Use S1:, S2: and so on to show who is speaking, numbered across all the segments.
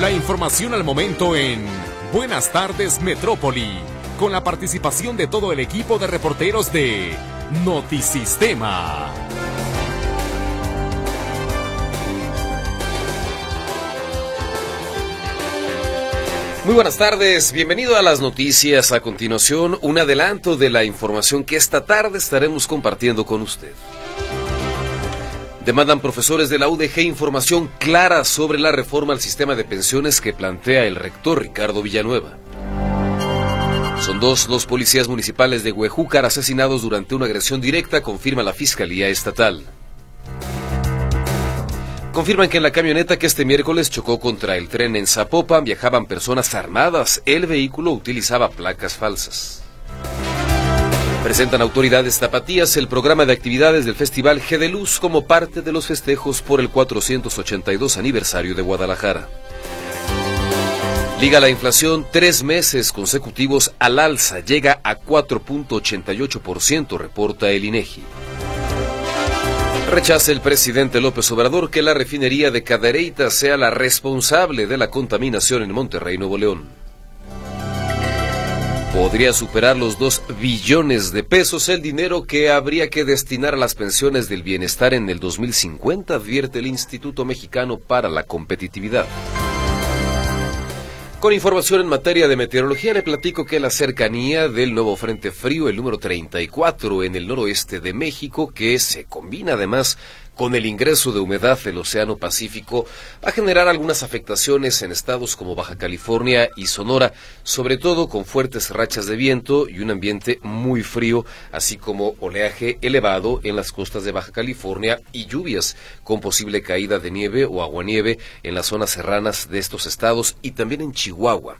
S1: La información al momento en Buenas tardes Metrópoli, con la participación de todo el equipo de reporteros de Notisistema.
S2: Muy buenas tardes, bienvenido a las noticias. A continuación, un adelanto de la información que esta tarde estaremos compartiendo con usted. Demandan profesores de la UDG información clara sobre la reforma al sistema de pensiones que plantea el rector Ricardo Villanueva. Son dos los policías municipales de Huejúcar asesinados durante una agresión directa, confirma la Fiscalía Estatal. Confirman que en la camioneta que este miércoles chocó contra el tren en Zapopan viajaban personas armadas. El vehículo utilizaba placas falsas. Presentan autoridades tapatías el programa de actividades del Festival G de Luz como parte de los festejos por el 482 aniversario de Guadalajara. Liga la inflación tres meses consecutivos al alza, llega a 4.88%, reporta el INEGI. Rechaza el presidente López Obrador que la refinería de Cadereyta sea la responsable de la contaminación en Monterrey, Nuevo León podría superar los 2 billones de pesos el dinero que habría que destinar a las pensiones del bienestar en el 2050, advierte el Instituto Mexicano para la Competitividad. Con información en materia de meteorología, le platico que la cercanía del nuevo Frente Frío, el número 34 en el noroeste de México, que se combina además con el ingreso de humedad del Océano Pacífico, va a generar algunas afectaciones en estados como Baja California y Sonora, sobre todo con fuertes rachas de viento y un ambiente muy frío, así como oleaje elevado en las costas de Baja California y lluvias con posible caída de nieve o aguanieve en las zonas serranas de estos estados y también en Chihuahua.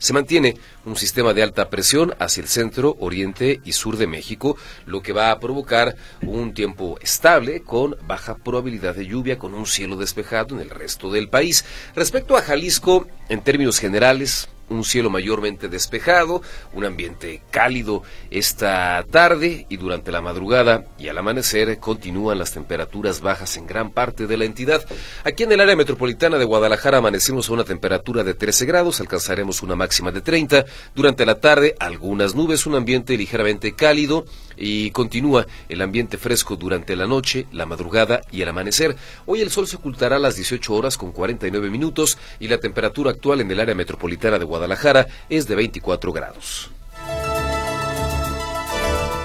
S2: Se mantiene un sistema de alta presión hacia el centro, oriente y sur de México, lo que va a provocar un tiempo estable con baja probabilidad de lluvia, con un cielo despejado en el resto del país. Respecto a Jalisco, en términos generales, un cielo mayormente despejado, un ambiente cálido esta tarde y durante la madrugada y al amanecer continúan las temperaturas bajas en gran parte de la entidad. Aquí en el área metropolitana de Guadalajara amanecimos a una temperatura de 13 grados, alcanzaremos una máxima de 30. Durante la tarde algunas nubes, un ambiente ligeramente cálido y continúa el ambiente fresco durante la noche, la madrugada y el amanecer. Hoy el sol se ocultará a las 18 horas con 49 minutos y la temperatura actual en el área metropolitana de Guadalajara es de 24 grados.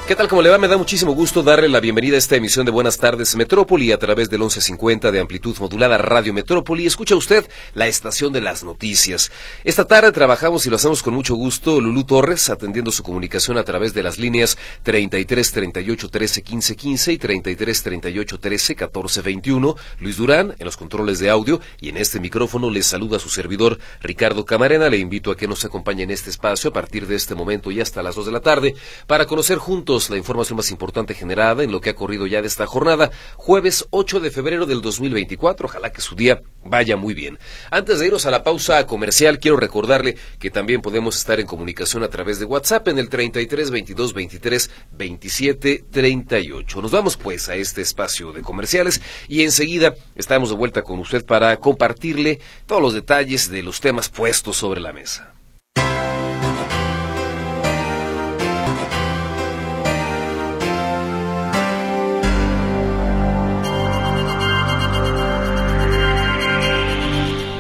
S2: ¿Qué tal? ¿Cómo le va? Me da muchísimo gusto darle la bienvenida a esta emisión de Buenas tardes Metrópoli a través del 1150 de amplitud modulada Radio Metrópoli. Escucha usted la estación de las noticias. Esta tarde trabajamos y lo hacemos con mucho gusto Lulú Torres atendiendo su comunicación a través de las líneas 33 38 13 15 15 y 33 38 13 14 21. Luis Durán en los controles de audio y en este micrófono les saluda su servidor Ricardo Camarena. Le invito a que nos acompañe en este espacio a partir de este momento y hasta las 2 de la tarde para conocer juntos la información más importante generada en lo que ha corrido ya de esta jornada, jueves 8 de febrero del 2024. Ojalá que su día vaya muy bien. Antes de irnos a la pausa comercial, quiero recordarle que también podemos estar en comunicación a través de WhatsApp en el 33 22 23 27 38. Nos vamos pues a este espacio de comerciales y enseguida estamos de vuelta con usted para compartirle todos los detalles de los temas puestos sobre la mesa.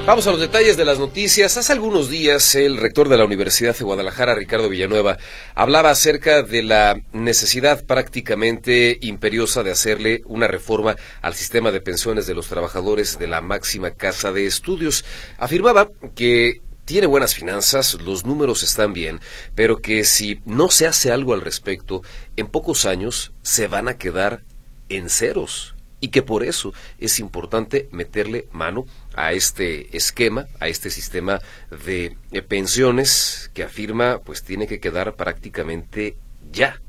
S2: Vamos a los detalles de las noticias. Hace algunos días el rector de la Universidad de Guadalajara, Ricardo Villanueva, hablaba acerca de la necesidad prácticamente imperiosa de hacerle una reforma al sistema de pensiones de los trabajadores de la máxima casa de estudios. Afirmaba que tiene buenas finanzas, los números están bien, pero que si no se hace algo al respecto, en pocos años se van a quedar en ceros y que por eso es importante meterle mano a este esquema, a este sistema de pensiones que afirma pues tiene que quedar prácticamente ya.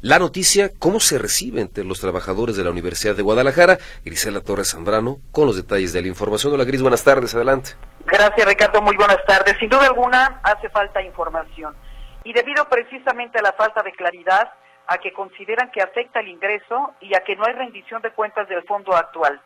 S2: La noticia, cómo se recibe entre los trabajadores de la Universidad de Guadalajara. Grisela Torres Zambrano, con los detalles de la información. Hola Gris, buenas tardes, adelante.
S3: Gracias Ricardo, muy buenas tardes. Sin duda alguna hace falta información. Y debido precisamente a la falta de claridad, a que consideran que afecta el ingreso y a que no hay rendición de cuentas del fondo actual.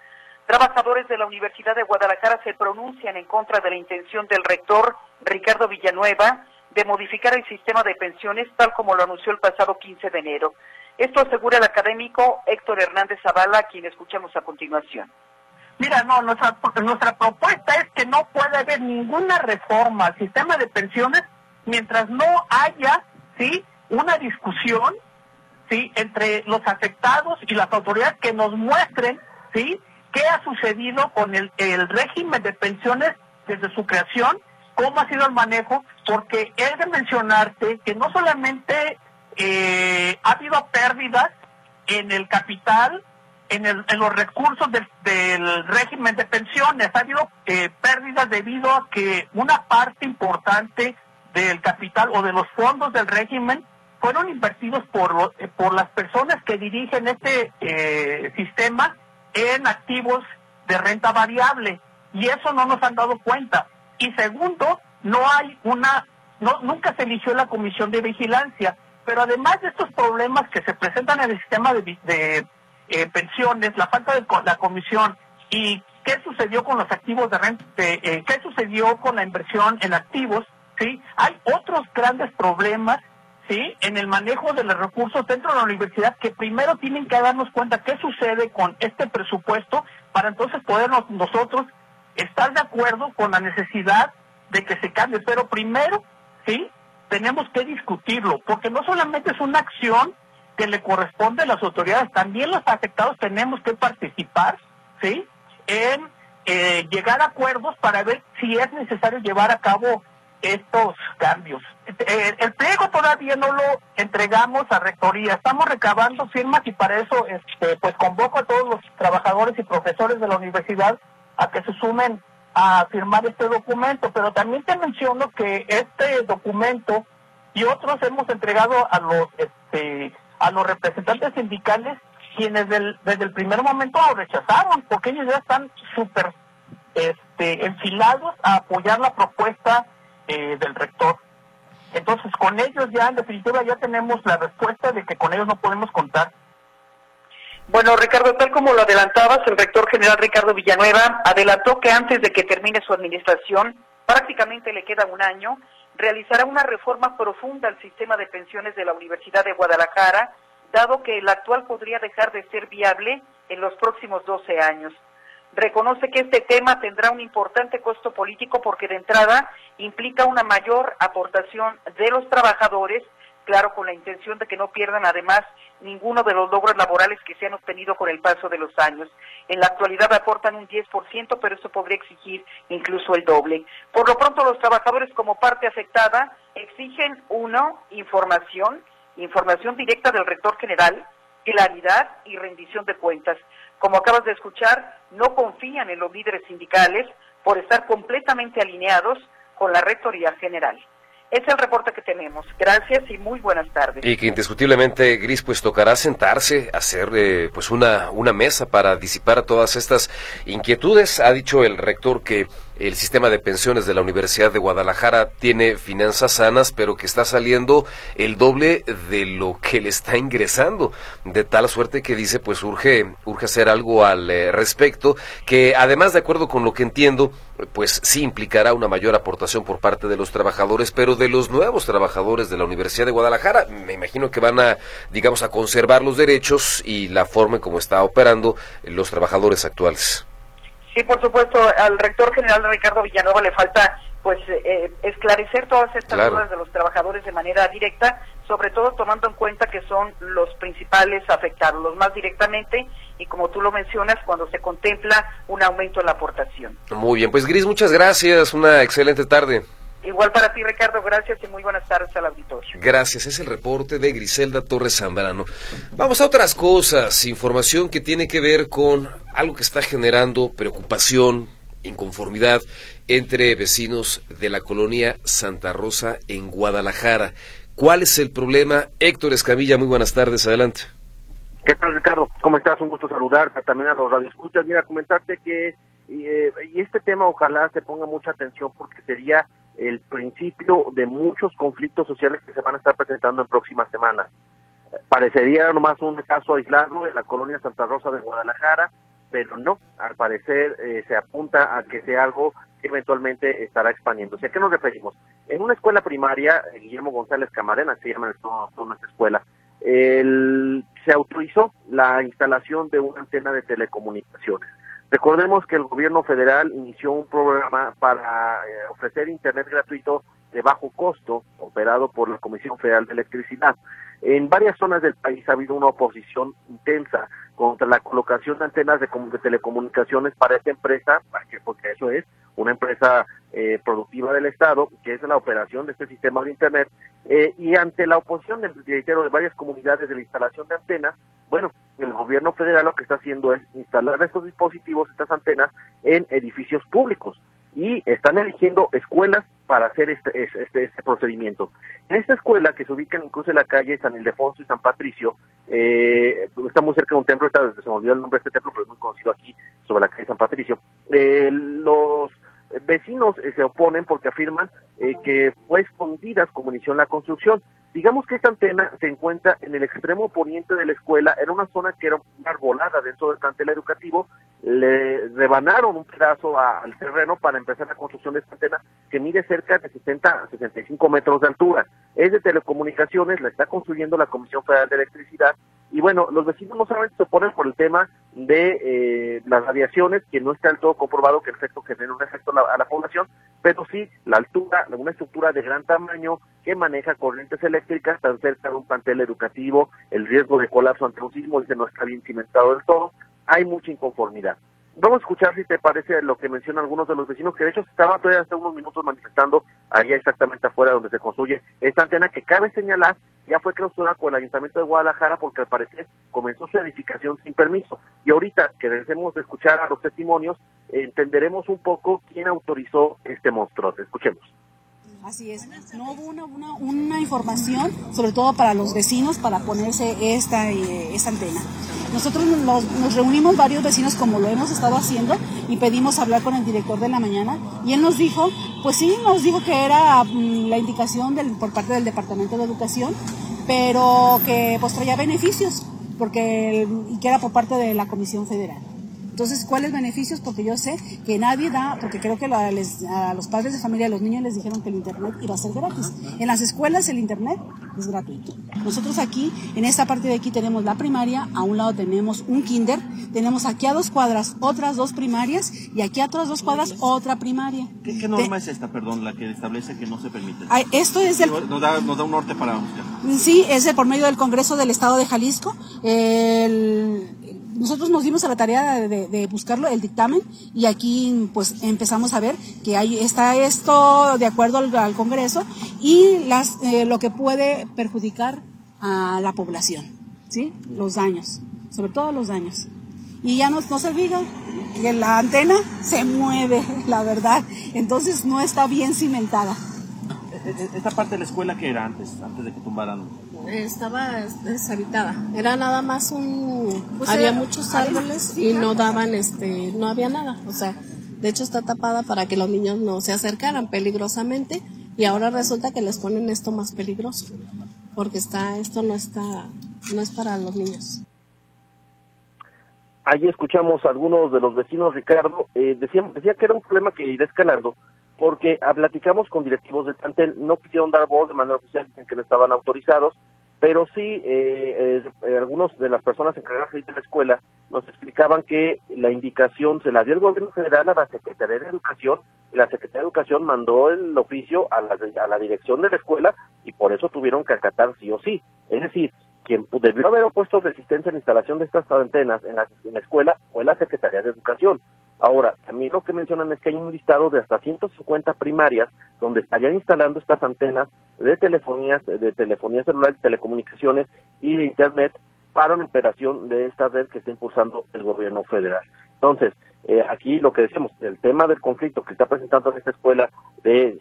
S3: Trabajadores de la Universidad de Guadalajara se pronuncian en contra de la intención del rector Ricardo Villanueva de modificar el sistema de pensiones tal como lo anunció el pasado 15 de enero. Esto asegura el académico Héctor Hernández Zavala, a quien escuchamos a continuación.
S4: Mira, no, nuestra, nuestra propuesta es que no puede haber ninguna reforma al sistema de pensiones mientras no haya, ¿sí?, una discusión, ¿sí?, entre los afectados y las autoridades que nos muestren, ¿sí?, qué ha sucedido con el, régimen de pensiones desde su creación, cómo ha sido el manejo, porque es de mencionarte que no solamente eh, ha habido pérdidas en el capital, en, el, en los recursos del, régimen de pensiones, ha habido eh, pérdidas debido a que una parte importante del capital o de los fondos del régimen fueron invertidos por, eh, por las personas que dirigen este sistema en activos de renta variable y eso no nos han dado cuenta. Y segundo, no hay una, no, nunca se eligió la comisión de vigilancia, pero además de estos problemas que se presentan en el sistema de, eh, pensiones, la falta de la comisión y qué sucedió con los activos de renta, eh, qué sucedió con la inversión en activos, sí, hay otros grandes problemas ¿sí? en el manejo de los recursos dentro de la universidad que primero tienen que darnos cuenta qué sucede con este presupuesto para entonces poder nosotros estar de acuerdo con la necesidad de que se cambie. Pero primero, ¿sí? Tenemos que discutirlo, porque no solamente es una acción que le corresponde a las autoridades, también los afectados tenemos que participar, ¿sí? En eh, llegar a acuerdos para ver si es necesario llevar a cabo estos cambios. Eh, el pliego todavía no lo entregamos a rectoría, estamos recabando firmas y para eso este, pues convoco a todos los trabajadores y profesores de la universidad a que se sumen a firmar este documento, pero también te menciono que este documento y otros hemos entregado a los este, a los representantes sindicales quienes desde el primer momento lo rechazaron porque ellos ya están súper este, enfilados a apoyar la propuesta eh, del rector. Entonces, con ellos ya, en definitiva, ya tenemos la respuesta de que con ellos no podemos contar.
S3: Bueno, Ricardo, tal como lo adelantabas, el rector general Ricardo Villanueva adelantó que antes de que termine su administración, prácticamente le queda un año, realizará una reforma profunda al sistema de pensiones de la Universidad de Guadalajara, dado que el actual podría dejar de ser viable en los próximos 12 años reconoce que este tema tendrá un importante costo político porque de entrada implica una mayor aportación de los trabajadores, claro, con la intención de que no pierdan además ninguno de los logros laborales que se han obtenido con el paso de los años. En la actualidad aportan un 10%, pero eso podría exigir incluso el doble. Por lo pronto, los trabajadores como parte afectada exigen, uno, información, información directa del rector general, claridad y rendición de cuentas como acabas de escuchar, no confían en los líderes sindicales por estar completamente alineados con la Rectoría General. Es el reporte que tenemos. Gracias y muy buenas tardes.
S2: Y que indiscutiblemente, Gris, pues tocará sentarse, hacer eh, pues una, una mesa para disipar todas estas inquietudes. Ha dicho el rector que el sistema de pensiones de la Universidad de Guadalajara tiene finanzas sanas, pero que está saliendo el doble de lo que le está ingresando, de tal suerte que dice, pues urge, urge hacer algo al eh, respecto, que además, de acuerdo con lo que entiendo, pues sí implicará una mayor aportación por parte de los trabajadores, pero de los nuevos trabajadores de la Universidad de Guadalajara, me imagino que van a, digamos, a conservar los derechos y la forma en cómo está operando los trabajadores actuales.
S3: Sí, por supuesto, al rector general Ricardo Villanueva le falta pues eh, esclarecer todas estas dudas de los trabajadores de manera directa, sobre todo tomando en cuenta que son los principales afectados, los más directamente, y como tú lo mencionas, cuando se contempla un aumento en la aportación.
S2: Muy bien, pues Gris, muchas gracias, una excelente tarde.
S3: Igual para ti, Ricardo, gracias y muy buenas tardes al auditorio.
S2: Gracias, es el reporte de Griselda Torres Zambrano. Vamos a otras cosas, información que tiene que ver con algo que está generando preocupación, inconformidad entre vecinos de la colonia Santa Rosa en Guadalajara. ¿Cuál es el problema? Héctor Escamilla, muy buenas tardes, adelante.
S5: ¿Qué tal, Ricardo? ¿Cómo estás? Un gusto saludarte, también a los radioescuchas. Mira, comentarte que eh, y este tema ojalá se ponga mucha atención porque sería el principio de muchos conflictos sociales que se van a estar presentando en próximas semanas. Parecería nomás un caso aislado en la colonia Santa Rosa de Guadalajara, pero no, al parecer eh, se apunta a que sea algo que eventualmente estará expandiéndose. ¿A qué nos referimos? En una escuela primaria, Guillermo González Camarena, se llama nuestra escuela, el, se autorizó la instalación de una antena de telecomunicaciones. Recordemos que el gobierno federal inició un programa para eh, ofrecer Internet gratuito de bajo costo, operado por la Comisión Federal de Electricidad. En varias zonas del país ha habido una oposición intensa contra la colocación de antenas de, telecomunicaciones para esta empresa, porque eso es una empresa eh, productiva del Estado, que es la operación de este sistema de Internet, eh, y ante la oposición del director de varias comunidades de la instalación de antenas, bueno, el gobierno federal lo que está haciendo es instalar estos dispositivos, estas antenas, en edificios públicos y están eligiendo escuelas para hacer este, este, este, procedimiento. En esta escuela, que se ubica incluso en la calle San Ildefonso y San Patricio, eh, está muy cerca de un templo, se me olvidó el nombre de este templo, pero es muy conocido aquí, sobre la calle San Patricio, eh, los vecinos eh, se oponen porque afirman eh, que fue escondida como inició la construcción. Digamos que esta antena se encuentra en el extremo poniente de la escuela, era una zona que era una arbolada dentro del plantel educativo, le rebanaron un pedazo al terreno para empezar la construcción de esta antena que mide cerca de 60 a 65 metros de altura. Es de telecomunicaciones, la está construyendo la Comisión Federal de Electricidad y bueno, los vecinos no solamente se oponen por el tema de eh, las radiaciones, que no está del todo comprobado que el efecto genera un efecto a la, población, pero sí la altura, una estructura de gran tamaño que maneja corrientes eléctricas tan cerca de un plantel educativo, el riesgo de colapso ante un sismo dice no está bien cimentado del todo, hay mucha inconformidad. Vamos a escuchar si te parece lo que mencionan algunos de los vecinos, que de hecho estaban todavía hace unos minutos manifestando allá exactamente afuera donde se construye esta antena, que cabe señalar ya fue clausurada con el Ayuntamiento de Guadalajara porque al parecer comenzó su edificación sin permiso. Y ahorita que debemos de escuchar a los testimonios, entenderemos un poco quién autorizó este monstruo. Escuchemos.
S6: Así es, no hubo una, una, información, sobre todo para los vecinos, para ponerse esta, eh, esta antena. Nosotros nos, reunimos varios vecinos como lo hemos estado haciendo y pedimos hablar con el director de la mañana y él nos dijo, pues sí, nos dijo que era mm, la indicación del, por parte del Departamento de Educación, pero que pues traía beneficios porque y que era por parte de la Comisión Federal. Entonces, ¿cuáles beneficios? Porque yo sé que nadie da, porque creo que a los padres de familia, a los niños les dijeron que el Internet iba a ser gratis. En las escuelas el Internet es gratuito. Nosotros aquí, en esta parte de aquí tenemos la primaria, a un lado tenemos un kinder, tenemos aquí a dos cuadras otras dos primarias y aquí a otras dos cuadras otra primaria.
S7: ¿Qué, norma es esta, perdón, la que establece que no se permite?
S6: esto es el...
S7: Nos da, nos da un norte para buscar.
S6: Sí, es por medio del Congreso del Estado de Jalisco. El, nosotros nos dimos a la tarea de, buscarlo, el dictamen, y aquí pues empezamos a ver que ahí está esto de acuerdo al, Congreso y las, eh, lo que puede perjudicar a la población, ¿sí? Los daños, sobre todo los daños. Y ya no, no se olvida que la antena se mueve, la verdad, entonces no está bien cimentada.
S7: E, esta parte de la escuela que era antes, antes de que tumbaran
S8: estaba deshabitada. Era nada más un... Pues había muchos árboles y no daban, este, no había nada. O sea, de hecho está tapada para que los niños no se acercaran peligrosamente y ahora resulta que les ponen esto más peligroso porque está, esto no está, no es para los niños.
S5: Allí escuchamos a algunos de los vecinos, Ricardo, eh, decía, decía que era un problema que irá escalando porque ah, platicamos con directivos de plantel, no quisieron dar voz de manera oficial, dicen que no estaban autorizados, pero sí eh, eh, algunos de las personas encargadas de la escuela nos explicaban que la indicación se la dio el gobierno federal a la Secretaría de Educación y la Secretaría de Educación mandó el oficio a la, a la dirección de la escuela y por eso tuvieron que acatar sí o sí. Es decir, quien debió haber opuesto resistencia a la instalación de estas antenas en la, en la escuela fue la Secretaría de Educación. Ahora, también lo que mencionan es que hay un listado de hasta 150 primarias donde estarían instalando estas antenas de telefonía, de telefonía celular, de telecomunicaciones y de internet para una operación de esta red que está impulsando el gobierno federal. Entonces, eh, aquí lo que decimos, el tema del conflicto que está presentando en esta escuela de,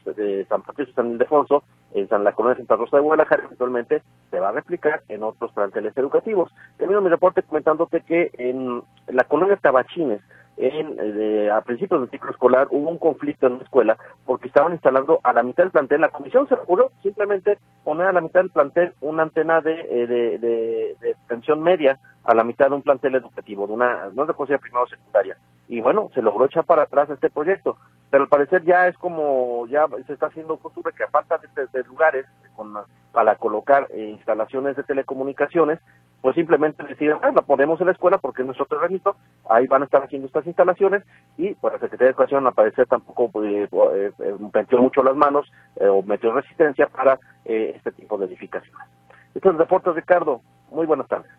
S5: San Patricio San Ildefonso, en San la Colonia Santa Rosa de Guadalajara, eventualmente se va a replicar en otros planteles educativos. Termino mi reporte comentándote que en la colonia Tabachines, en, eh, a principios del ciclo escolar hubo un conflicto en una escuela porque estaban instalando a la mitad del plantel. La comisión se ocurrió simplemente poner a la mitad del plantel una antena de, eh, de, de, de, media a la mitad de un plantel educativo, de una, no de primaria o secundaria. Y bueno, se logró echar para atrás este proyecto, pero al parecer ya es como, ya se está haciendo costumbre que a falta de, de lugares con, para colocar eh, instalaciones de telecomunicaciones, pues simplemente deciden, ah, la ponemos en la escuela porque es nuestro terrenito, ahí van a estar haciendo estas instalaciones y pues la Secretaría de Educación al parecer tampoco eh, eh, eh, metió mucho las manos o metió resistencia para este tipo de edificaciones. Estos reportes, Ricardo. Muy buenas tardes.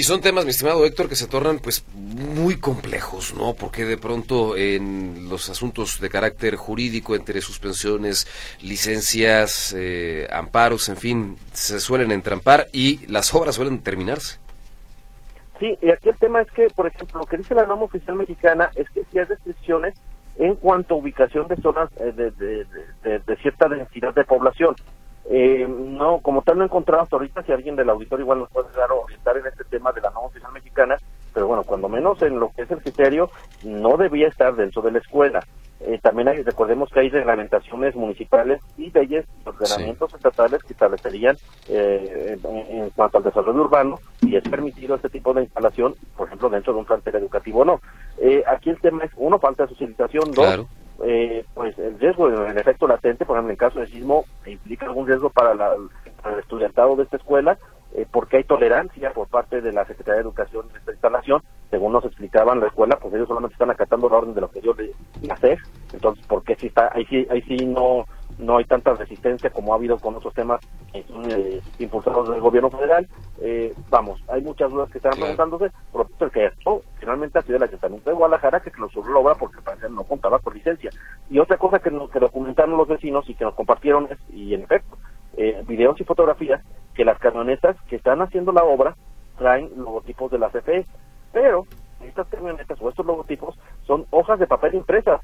S2: Y son temas, mi estimado Héctor, que se tornan pues muy complejos, ¿no? Porque de pronto en los asuntos de carácter jurídico, entre suspensiones, licencias, eh, amparos, en fin, se suelen entrampar y las obras suelen terminarse.
S5: Sí, y aquí el tema es que, por ejemplo, lo que dice la norma oficial mexicana es que si hay restricciones en cuanto a ubicación de zonas eh, de cierta densidad de población. Eh, no, como tal no he encontrado hasta ahorita, si alguien del auditorio igual nos puede dar orientar en este tema de la norma oficial mexicana, pero bueno, cuando menos en lo que es el criterio, no debía estar dentro de la escuela. Eh, también hay, recordemos que hay reglamentaciones municipales y leyes, ordenamientos estatales que establecerían eh, en, cuanto al desarrollo urbano y es permitido este tipo de instalación, por ejemplo, dentro de un plantel educativo o no. aquí el tema es, uno, falta de socialización, dos, eh, pues el riesgo, el efecto latente, por ejemplo, en caso de sismo, implica algún riesgo para, el estudiantado de esta escuela, eh, porque hay tolerancia por parte de la Secretaría de Educación en esta instalación. Según nos explicaban la escuela, pues ellos solamente están acatando la orden de lo que yo le hacer. Entonces, ¿por qué si está, ahí sí, ahí sí no, no hay tanta resistencia como ha habido con otros temas eh, impulsados del gobierno federal. Eh, vamos, hay muchas dudas que están preguntándose, por lo que esto finalmente ha sido el Ayuntamiento de Guadalajara que clausuró la obra porque parece no contaba con licencia. Y otra cosa que, nos, que documentaron los vecinos y que nos compartieron es, y en efecto, eh, videos y fotografías, que las camionetas que están haciendo la obra traen logotipos de la CFE, pero estas camionetas o estos logotipos son hojas de papel impresas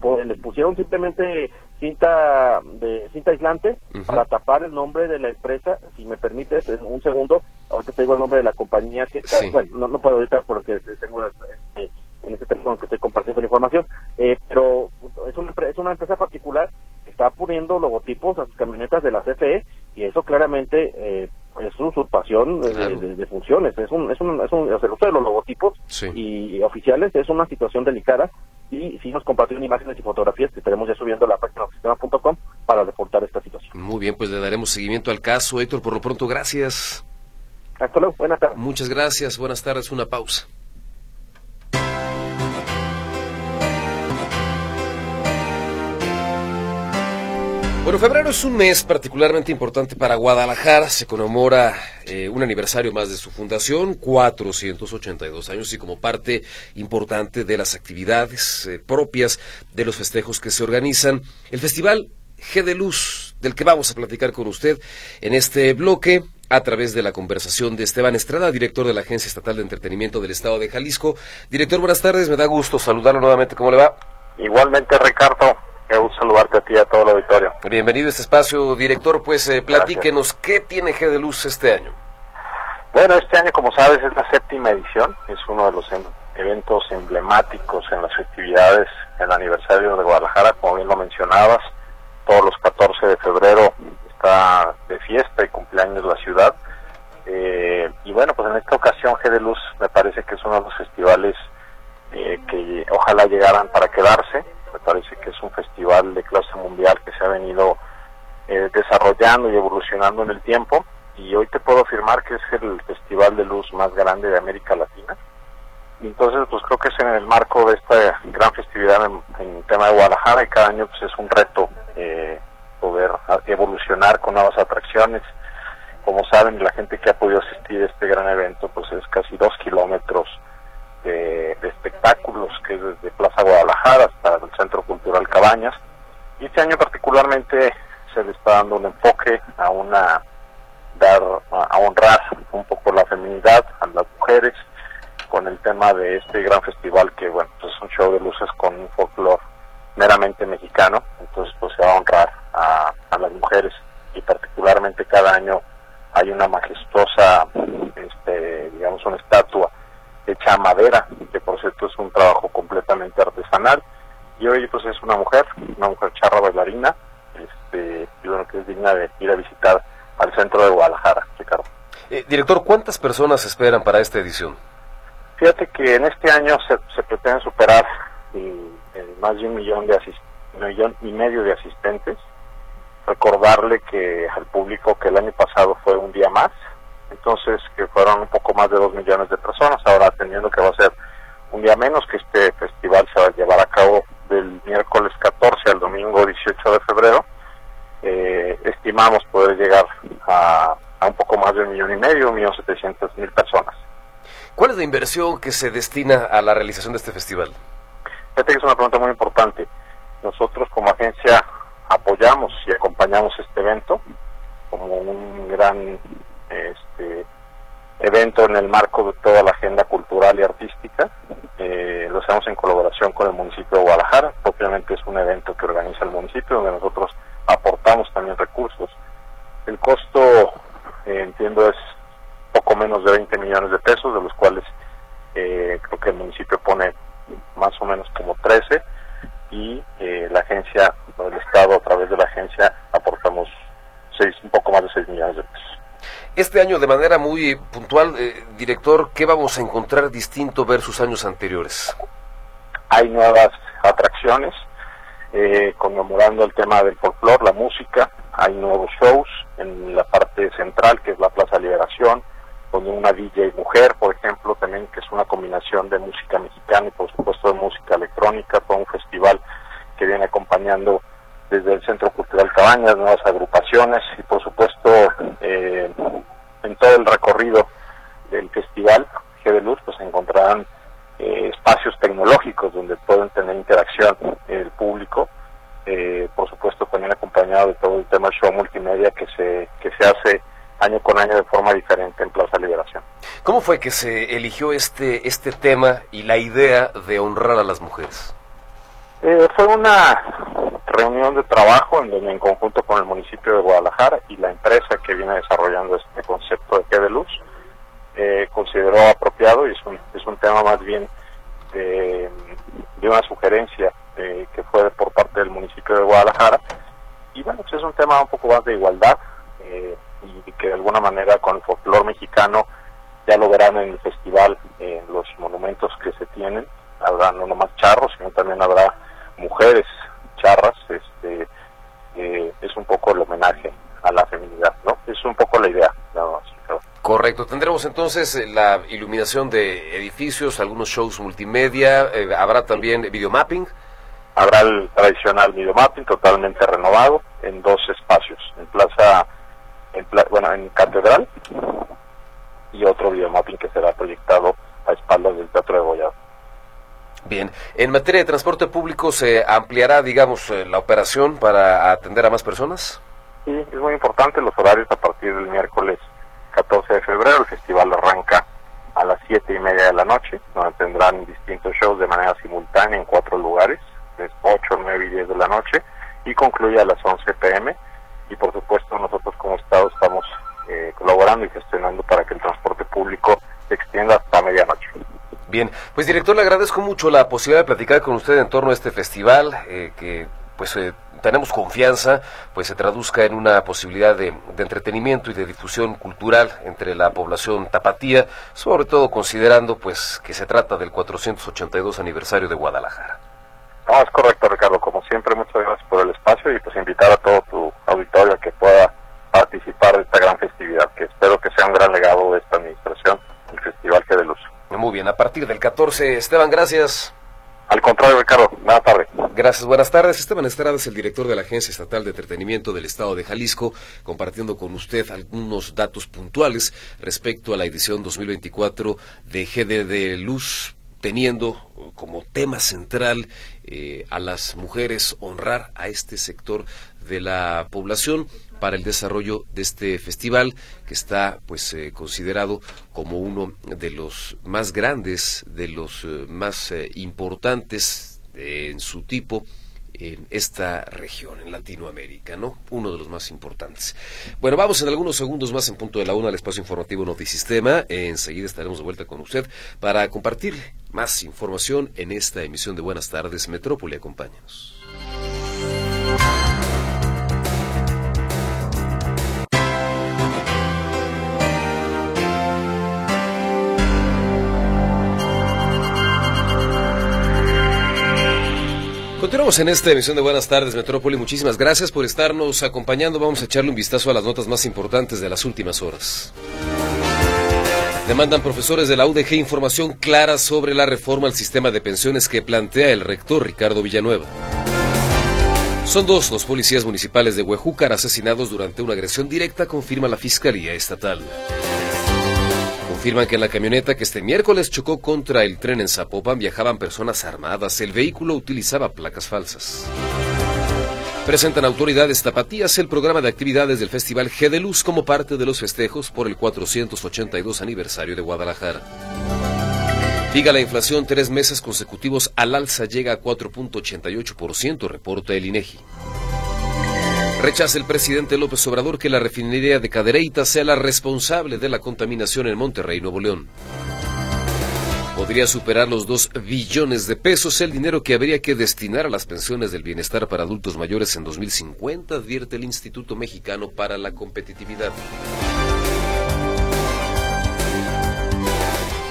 S5: pues, les pusieron simplemente cinta de cinta aislante para tapar el nombre de la empresa si me permites un segundo. Ahorita te digo el nombre de la compañía que bueno no, puedo ahorita porque tengo este, en este teléfono que estoy compartiendo la información eh, pero es una, es una empresa particular que está poniendo logotipos a sus camionetas de la CFE y eso claramente eh, es usurpación de, funciones. Es un es un, es un el uso de los logotipos y oficiales es una situación delicada y sí nos compartieron imágenes y fotografías que estaremos ya subiendo a la página sistema.com para reportar esta situación.
S2: Muy bien, pues le daremos seguimiento al caso. Héctor, por lo pronto, gracias.
S5: Hasta luego, buenas tardes.
S2: Muchas gracias, buenas tardes, una pausa. Bueno, febrero es un mes particularmente importante para Guadalajara. Se conmemora eh, un aniversario más de su fundación, 482 años, y como parte importante de las actividades eh, propias de los festejos que se organizan, el Festival G de Luz, del que vamos a platicar con usted en este bloque a través de la conversación de Esteban Estrada, director de la Agencia Estatal de Entretenimiento del Estado de Jalisco. Director, buenas tardes, me da gusto saludarlo nuevamente. ¿Cómo le va?
S9: Igualmente, Ricardo. Qué gusto saludarte a ti y a todo el auditorio.
S2: Bienvenido a este espacio, director. Pues eh, platíquenos, ¿qué tiene G de Luz este año?
S9: Bueno, este año, como sabes, es la séptima edición. Es uno de los em, eventos emblemáticos en las festividades, el aniversario de Guadalajara, como bien lo mencionabas. Todos los 14 de febrero está de fiesta y cumpleaños la ciudad. Eh, y bueno, pues en esta ocasión G de Luz me parece que es uno de los festivales eh, que ojalá llegaran para quedarse parece que es un festival de clase mundial que se ha venido eh, desarrollando y evolucionando en el tiempo y hoy te puedo afirmar que es el festival de luz más grande de América Latina. Entonces, pues creo que es en el marco de esta gran festividad en, el tema de Guadalajara y cada año pues es un reto eh, poder evolucionar con nuevas atracciones. Como saben, la gente que ha podido asistir a este gran evento pues es casi dos kilómetros de, espectáculos, que es desde Plaza Guadalajara hasta el Centro Cultural Cabañas. Y este año particularmente se le está dando un enfoque a una dar a, honrar un poco la feminidad a las mujeres con el tema de este gran festival que bueno pues es un show de luces con un folclore meramente mexicano entonces pues se va a honrar a, a las mujeres y particularmente cada año hay una majestuosa este digamos una estatua hecha a madera, que por cierto es un trabajo completamente artesanal. Y hoy pues es una mujer, una mujer charra bailarina, este, bueno, que es digna de ir a visitar al centro de Guadalajara, Ricardo.
S2: Eh, director, ¿cuántas personas esperan para esta edición?
S9: Fíjate que en este año se, se pretende superar y, más de un millón, de un millón y medio de asistentes. Recordarle que al público que el año pasado fue un día más, entonces que fueron un poco más de dos millones de personas, ahora atendiendo que va a ser un día menos que este festival se va a llevar a cabo del miércoles 14 al domingo 18 de febrero, eh, estimamos poder llegar a, a, un poco más de un millón y medio, un millón setecientos mil personas.
S2: ¿Cuál es la inversión que se destina a la realización de este festival?
S9: Fíjate que es una pregunta muy importante. Nosotros como agencia apoyamos y acompañamos este evento como un gran este, evento en el marco de toda la agenda cultural y artística. Eh, lo hacemos en colaboración con el municipio de Guadalajara. Propiamente es un evento que organiza el municipio donde nosotros aportamos también recursos. El costo, eh, entiendo, es poco menos de 20 millones de pesos, de los cuales eh, creo que el municipio pone más o menos como 13 y eh, la agencia, el Estado a través de la agencia aportamos seis, un poco más de 6 millones de pesos.
S2: Este año, de manera muy puntual, eh, director, ¿qué vamos a encontrar distinto versus años anteriores?
S9: Hay nuevas atracciones, eh, conmemorando el tema del folclore, la música, hay nuevos shows en la parte central, que es la Plaza Liberación, con una DJ mujer, por ejemplo, también que es una combinación de música mexicana y por supuesto de música electrónica, todo un festival que viene acompañando desde el Centro Cultural Cabañas, nuevas agrupaciones y por supuesto eh, en todo el recorrido del festival G de Luz pues encontrarán eh, espacios tecnológicos donde pueden tener interacción el público, eh, por supuesto también acompañado de todo el tema show multimedia que se, que se hace año con año de forma diferente en Plaza Liberación.
S2: ¿Cómo fue que se eligió este, este tema y la idea de honrar a las mujeres?
S9: Eh, fue una reunión de trabajo en donde en conjunto con el municipio de Guadalajara y la empresa que viene desarrollando este concepto de que de luz eh, consideró apropiado y es un, es un tema más bien de, una sugerencia eh, que fue por parte del municipio de Guadalajara. Y bueno pues es un tema un poco más de igualdad eh, y que de alguna manera con el folclore mexicano ya lo verán en el festival, en los monumentos que se tienen, habrá no nomás charros, sino también habrá mujeres charras, este, eh, es un poco el homenaje a la feminidad, ¿no? Es un poco la idea,
S2: Correcto, tendremos entonces eh, la iluminación de edificios, algunos shows multimedia, eh, habrá también videomapping.
S9: Habrá el tradicional videomapping totalmente renovado en dos espacios, en Plaza en, bueno, en Catedral y otro videomapping que será proyectado a espaldas del Teatro de Goya.
S2: Bien, en materia de transporte público, ¿se ampliará, digamos, eh, la operación para atender a más personas?
S9: Sí, es muy importante los horarios a partir del miércoles 14 de febrero. El festival arranca a las 7 y media de la noche, donde tendrán distintos shows de manera simultánea en cuatro lugares, es 8, 9 y 10 de la noche, y concluye a las 11 pm y por supuesto nosotros como Estado estamos eh, colaborando y gestionando para que el transporte público se extienda hasta medianoche.
S2: Bien, pues director, le agradezco mucho la posibilidad de platicar con usted en torno a este festival, eh, que pues eh, tenemos confianza, pues se traduzca en una posibilidad de, de, entretenimiento y de difusión cultural entre la población tapatía, sobre todo considerando pues que se trata del 482 aniversario de Guadalajara.
S9: No, es correcto, Ricardo. Como siempre, muchas gracias por el espacio y pues invitar a todo tu auditorio a que pueda participar de esta gran festividad, que espero que sea un gran legado de esta administración, el Festival que de Luz.
S2: Muy bien, a partir del 14, Esteban, gracias.
S9: Al contrario, Ricardo, buenas tardes.
S2: Gracias, buenas tardes. Esteban Estrada es el director de la Agencia Estatal de Entretenimiento del Estado de Jalisco, compartiendo con usted algunos datos puntuales respecto a la edición 2024 de GD de Luz teniendo como tema central eh, a las mujeres, honrar a este sector de la población para el desarrollo de este festival que está pues eh, considerado como uno de los más grandes, de los eh, más eh, importantes en su tipo en esta región, en Latinoamérica, ¿no? Uno de los más importantes. Bueno, vamos en algunos segundos más en punto de la una al espacio informativo Notisistema. Enseguida estaremos de vuelta con usted para compartir más información en esta emisión de Buenas tardes Metrópoli. Acompáñenos. Continuamos en esta emisión de Buenas tardes, Metrópoli. Muchísimas gracias por estarnos acompañando. Vamos a echarle un vistazo a las notas más importantes de las últimas horas. Demandan profesores de la UDG información clara sobre la reforma al sistema de pensiones que plantea el rector Ricardo Villanueva. Son dos los policías municipales de Huejúcar asesinados durante una agresión directa, confirma la Fiscalía Estatal. Confirman que en la camioneta que este miércoles chocó contra el tren en Zapopan viajaban personas armadas. El vehículo utilizaba placas falsas. Presentan autoridades tapatías el programa de actividades del Festival G de Luz como parte de los festejos por el 482 aniversario de Guadalajara. Diga la inflación tres meses consecutivos al alza llega a 4.88%, reporta el INEGI. Rechaza el presidente López Obrador que la refinería de Cadereyta sea la responsable de la contaminación en Monterrey, Nuevo León podría superar los 2 billones de pesos, el dinero que habría que destinar a las pensiones del bienestar para adultos mayores en 2050, advierte el Instituto Mexicano para la Competitividad.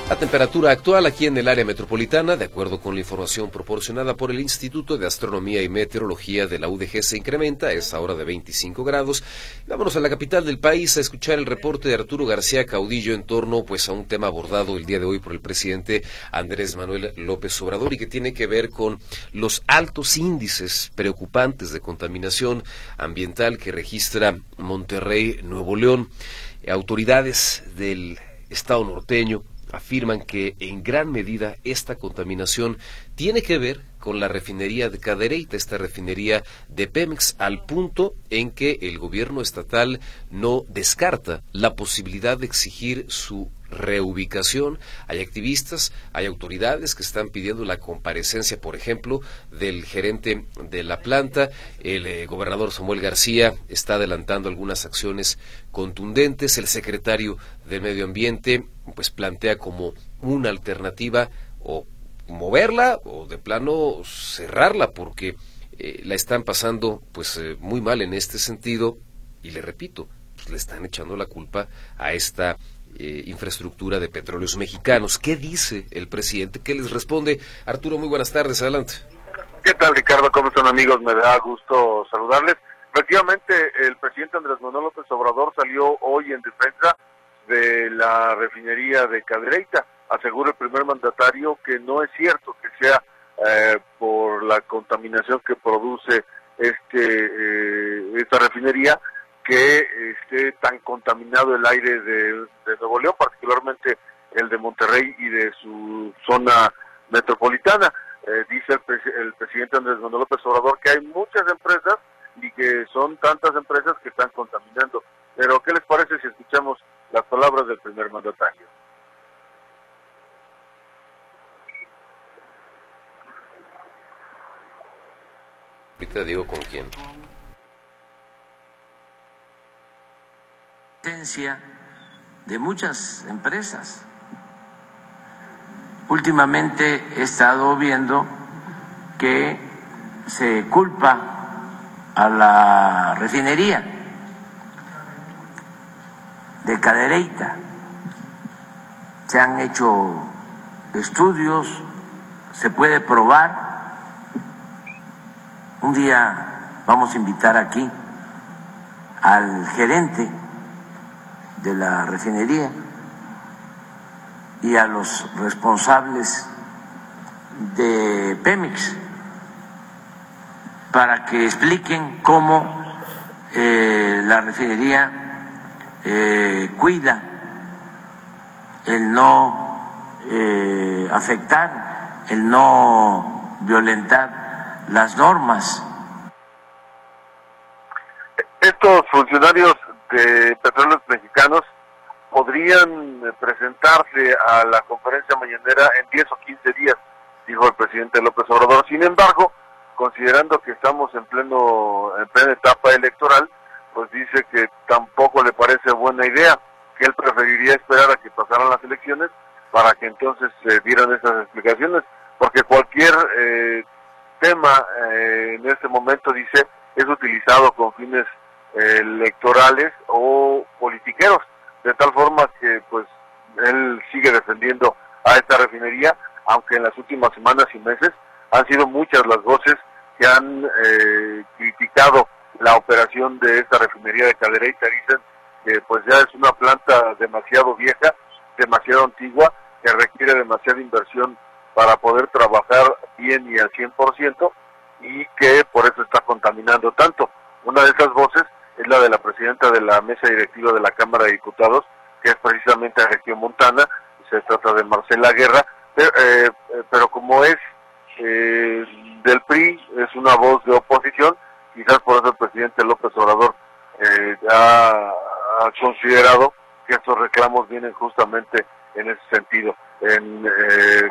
S2: La temperatura actual aquí en el área metropolitana, de acuerdo con la información proporcionada por el Instituto de Astronomía y Meteorología de la UDG, se incrementa, es ahora de 25 grados. Vámonos a la capital del país a escuchar el reporte de Arturo García Caudillo en torno pues, a un tema abordado el día de hoy por el presidente Andrés Manuel López Obrador y que tiene que ver con los altos índices preocupantes de contaminación ambiental que registra Monterrey, Nuevo León. Autoridades del Estado norteño afirman que en gran medida esta contaminación tiene que ver con la refinería de Cadereyta, esta refinería de Pemex, al punto en que el gobierno estatal no descarta la posibilidad de exigir su reubicación. Hay activistas, hay autoridades que están pidiendo la comparecencia, por ejemplo, del gerente de la planta. El eh, gobernador Samuel García está adelantando algunas acciones contundentes. El secretario de Medio Ambiente pues plantea como una alternativa o moverla o de plano cerrarla porque eh, la están pasando pues eh, muy mal en este sentido y le repito pues, le están echando la culpa a esta eh, infraestructura de petróleos mexicanos. ¿Qué dice el presidente? ¿Qué les responde? Arturo, muy buenas tardes, adelante.
S10: ¿Qué tal, Ricardo? ¿Cómo están, amigos? Me da gusto saludarles. Efectivamente, el presidente Andrés Manuel López Obrador salió hoy en defensa de la refinería de Cadereyta. Asegura el primer mandatario que no es cierto que sea eh, por la contaminación que produce este eh, esta refinería que esté tan contaminado el aire de, Nuevo León, particularmente el de Monterrey y de su zona metropolitana. Eh, dice el, presidente Andrés Manuel López Obrador que hay muchas empresas y que son tantas empresas que están contaminando. Pero, ¿qué les parece si escuchamos las palabras del primer mandatario?
S2: Ahorita digo con quién.
S11: de muchas empresas. Últimamente he estado viendo que se culpa a la refinería de Cadereyta. Se han hecho estudios, se puede probar. Un día vamos a invitar aquí al gerente de la refinería y a los responsables de Pemex para que expliquen cómo eh, la refinería eh, cuida el no eh, afectar, el no violentar las normas.
S10: Estos funcionarios de Petróleos Mexicanos podrían eh, presentarse a la conferencia mañanera en 10 o 15 días, dijo el presidente López Obrador. Sin embargo, considerando que estamos en pleno en plena etapa electoral, pues dice que tampoco le parece buena idea, que él preferiría esperar a que pasaran las elecciones para que entonces se dieran esas explicaciones, porque cualquier eh, tema eh, en este momento, dice, es utilizado con fines electorales o politiqueros, de tal forma que pues él sigue defendiendo a esta refinería, aunque en las últimas semanas y meses han sido muchas las voces que han eh, criticado la operación de esta refinería de Cadereyta dicen que pues ya es una planta demasiado vieja, demasiado antigua, que requiere demasiada inversión para poder trabajar bien y al 100% y que por eso está contaminando tanto. Una de esas voces es la de la presidenta de la mesa directiva de la Cámara de Diputados, que es precisamente Región Montana, se trata de Marcela Guerra, pero, eh, eh, como es eh, del PRI, es una voz de oposición, quizás por eso el presidente López Obrador ha, ha, considerado que estos reclamos vienen justamente en ese sentido, en,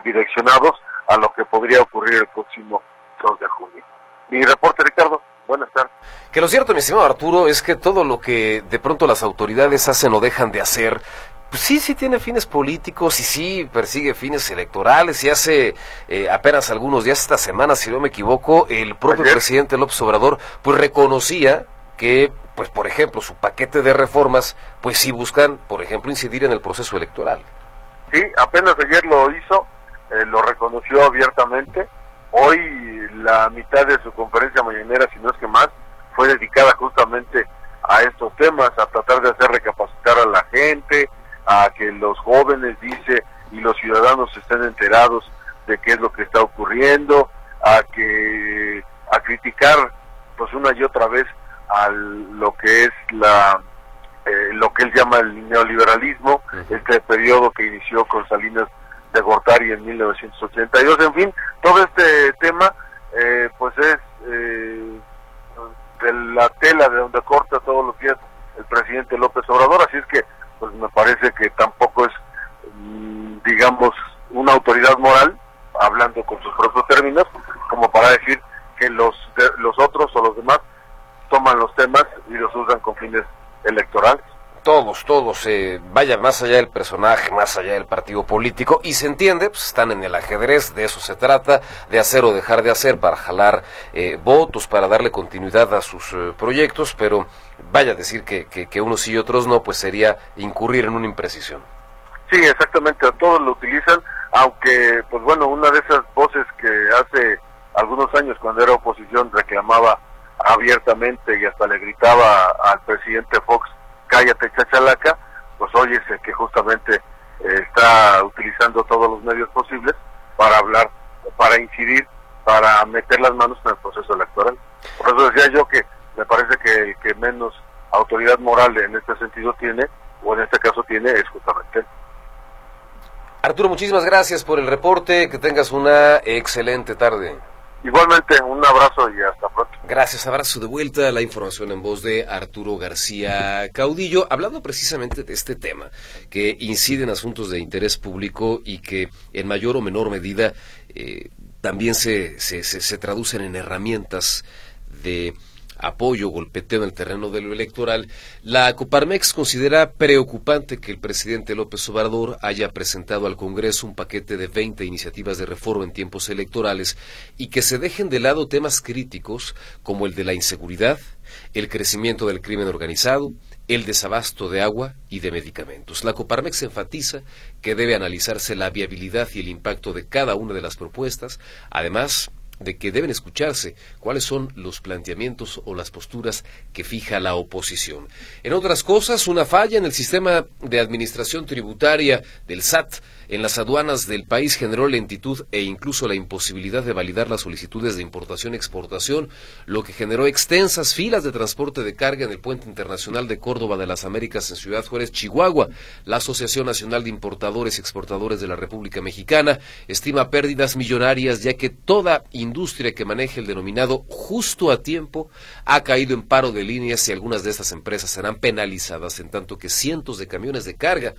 S10: direccionados a lo que podría ocurrir el próximo 2 de junio. Mi reporte, Ricardo. Buenas tardes.
S2: Que lo cierto, mi estimado Arturo, es que todo lo que de pronto las autoridades hacen o dejan de hacer, pues sí, sí tiene fines políticos y sí persigue fines electorales y hace eh, apenas algunos días, esta semana, si no me equivoco, el propio presidente López Obrador pues reconocía que, pues por ejemplo, su paquete de reformas, pues sí buscan, por ejemplo, incidir en el proceso electoral.
S10: Sí, apenas ayer lo hizo, eh, lo reconoció abiertamente, Hoy la mitad de su conferencia mañanera, si no es que más, fue dedicada justamente a estos temas, a tratar de hacer recapacitar a la gente, a que los jóvenes, dice, y los ciudadanos estén enterados de qué es lo que está ocurriendo, a que a criticar pues una y otra vez a lo que es la eh, lo que él llama el neoliberalismo, este periodo que inició con Salinas de Gortari en 1982. En fin, todo este tema eh, pues es eh, de la tela de donde corta todos los días el presidente López Obrador, así es que pues me parece que tampoco es, mm, digamos, una autoridad moral, hablando con sus propios términos, como para decir que los, los otros o los demás toman los temas y los usan con fines electorales
S2: todos, todos, eh, vaya más allá del personaje, más allá del partido político, y se entiende, pues están en el ajedrez, de eso se trata, de hacer o dejar de hacer para jalar eh, votos, para darle continuidad a sus eh, proyectos, pero vaya a decir que, que, unos sí y otros no, pues sería incurrir en una imprecisión.
S10: Sí, exactamente, a todos lo utilizan, aunque, pues bueno, una de esas voces que hace algunos años, cuando era oposición, reclamaba abiertamente y hasta le gritaba al presidente Fox cállate chachalaca, pues hoy es que justamente eh, está utilizando todos los medios posibles para hablar, para incidir, para meter las manos en el proceso electoral. Por eso decía yo que me parece que que menos autoridad moral en este sentido tiene, o en este caso tiene, es justamente él.
S2: Arturo, muchísimas gracias por el reporte, que tengas una excelente tarde.
S10: Igualmente, un abrazo y hasta pronto.
S2: Gracias, abrazo de vuelta. La información en voz de Arturo García Caudillo, hablando precisamente de este tema, que incide en asuntos de interés público y que en mayor o menor medida eh, también se, se, se traducen en herramientas de apoyo golpeteo en el terreno de lo electoral, la Coparmex considera preocupante que el presidente López Obrador haya presentado al Congreso un paquete de 20 iniciativas de reforma en tiempos electorales y que se dejen de lado temas críticos como el de la inseguridad, el crecimiento del crimen organizado, el desabasto de agua y de medicamentos. La Coparmex enfatiza que debe analizarse la viabilidad y el impacto de cada una de las propuestas, además de que deben escucharse cuáles son los planteamientos o las posturas que fija la oposición. En otras cosas, una falla en el sistema de administración tributaria del SAT en las aduanas del país generó lentitud e incluso la imposibilidad de validar las solicitudes de importación-exportación, lo que generó extensas filas de transporte de carga en el puente internacional de Córdoba de las Américas en Ciudad Juárez, Chihuahua. La Asociación Nacional de Importadores y Exportadores de la República Mexicana estima pérdidas millonarias ya que toda industria que maneje el denominado justo a tiempo ha caído en paro de líneas y algunas de estas empresas serán penalizadas en tanto que cientos de camiones de carga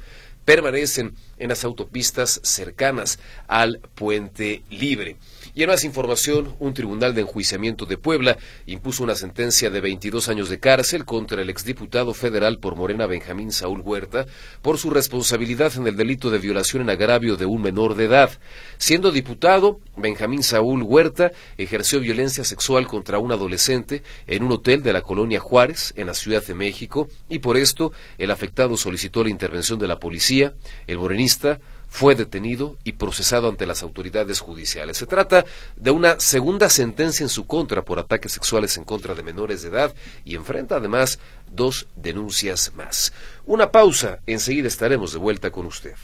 S2: permanecen en las autopistas cercanas al puente libre. Y en más información, un tribunal de enjuiciamiento de Puebla impuso una sentencia de 22 años de cárcel contra el exdiputado federal por Morena Benjamín Saúl Huerta por su responsabilidad en el delito de violación en agravio de un menor de edad. Siendo diputado, Benjamín Saúl Huerta ejerció violencia sexual contra un adolescente en un hotel de la colonia Juárez, en la Ciudad de México, y por esto el afectado solicitó la intervención de la policía. El morenista fue detenido y procesado ante las autoridades judiciales. Se trata de una segunda sentencia en su contra por ataques sexuales en contra de menores de edad y enfrenta además dos denuncias más. Una pausa, enseguida estaremos de vuelta con usted.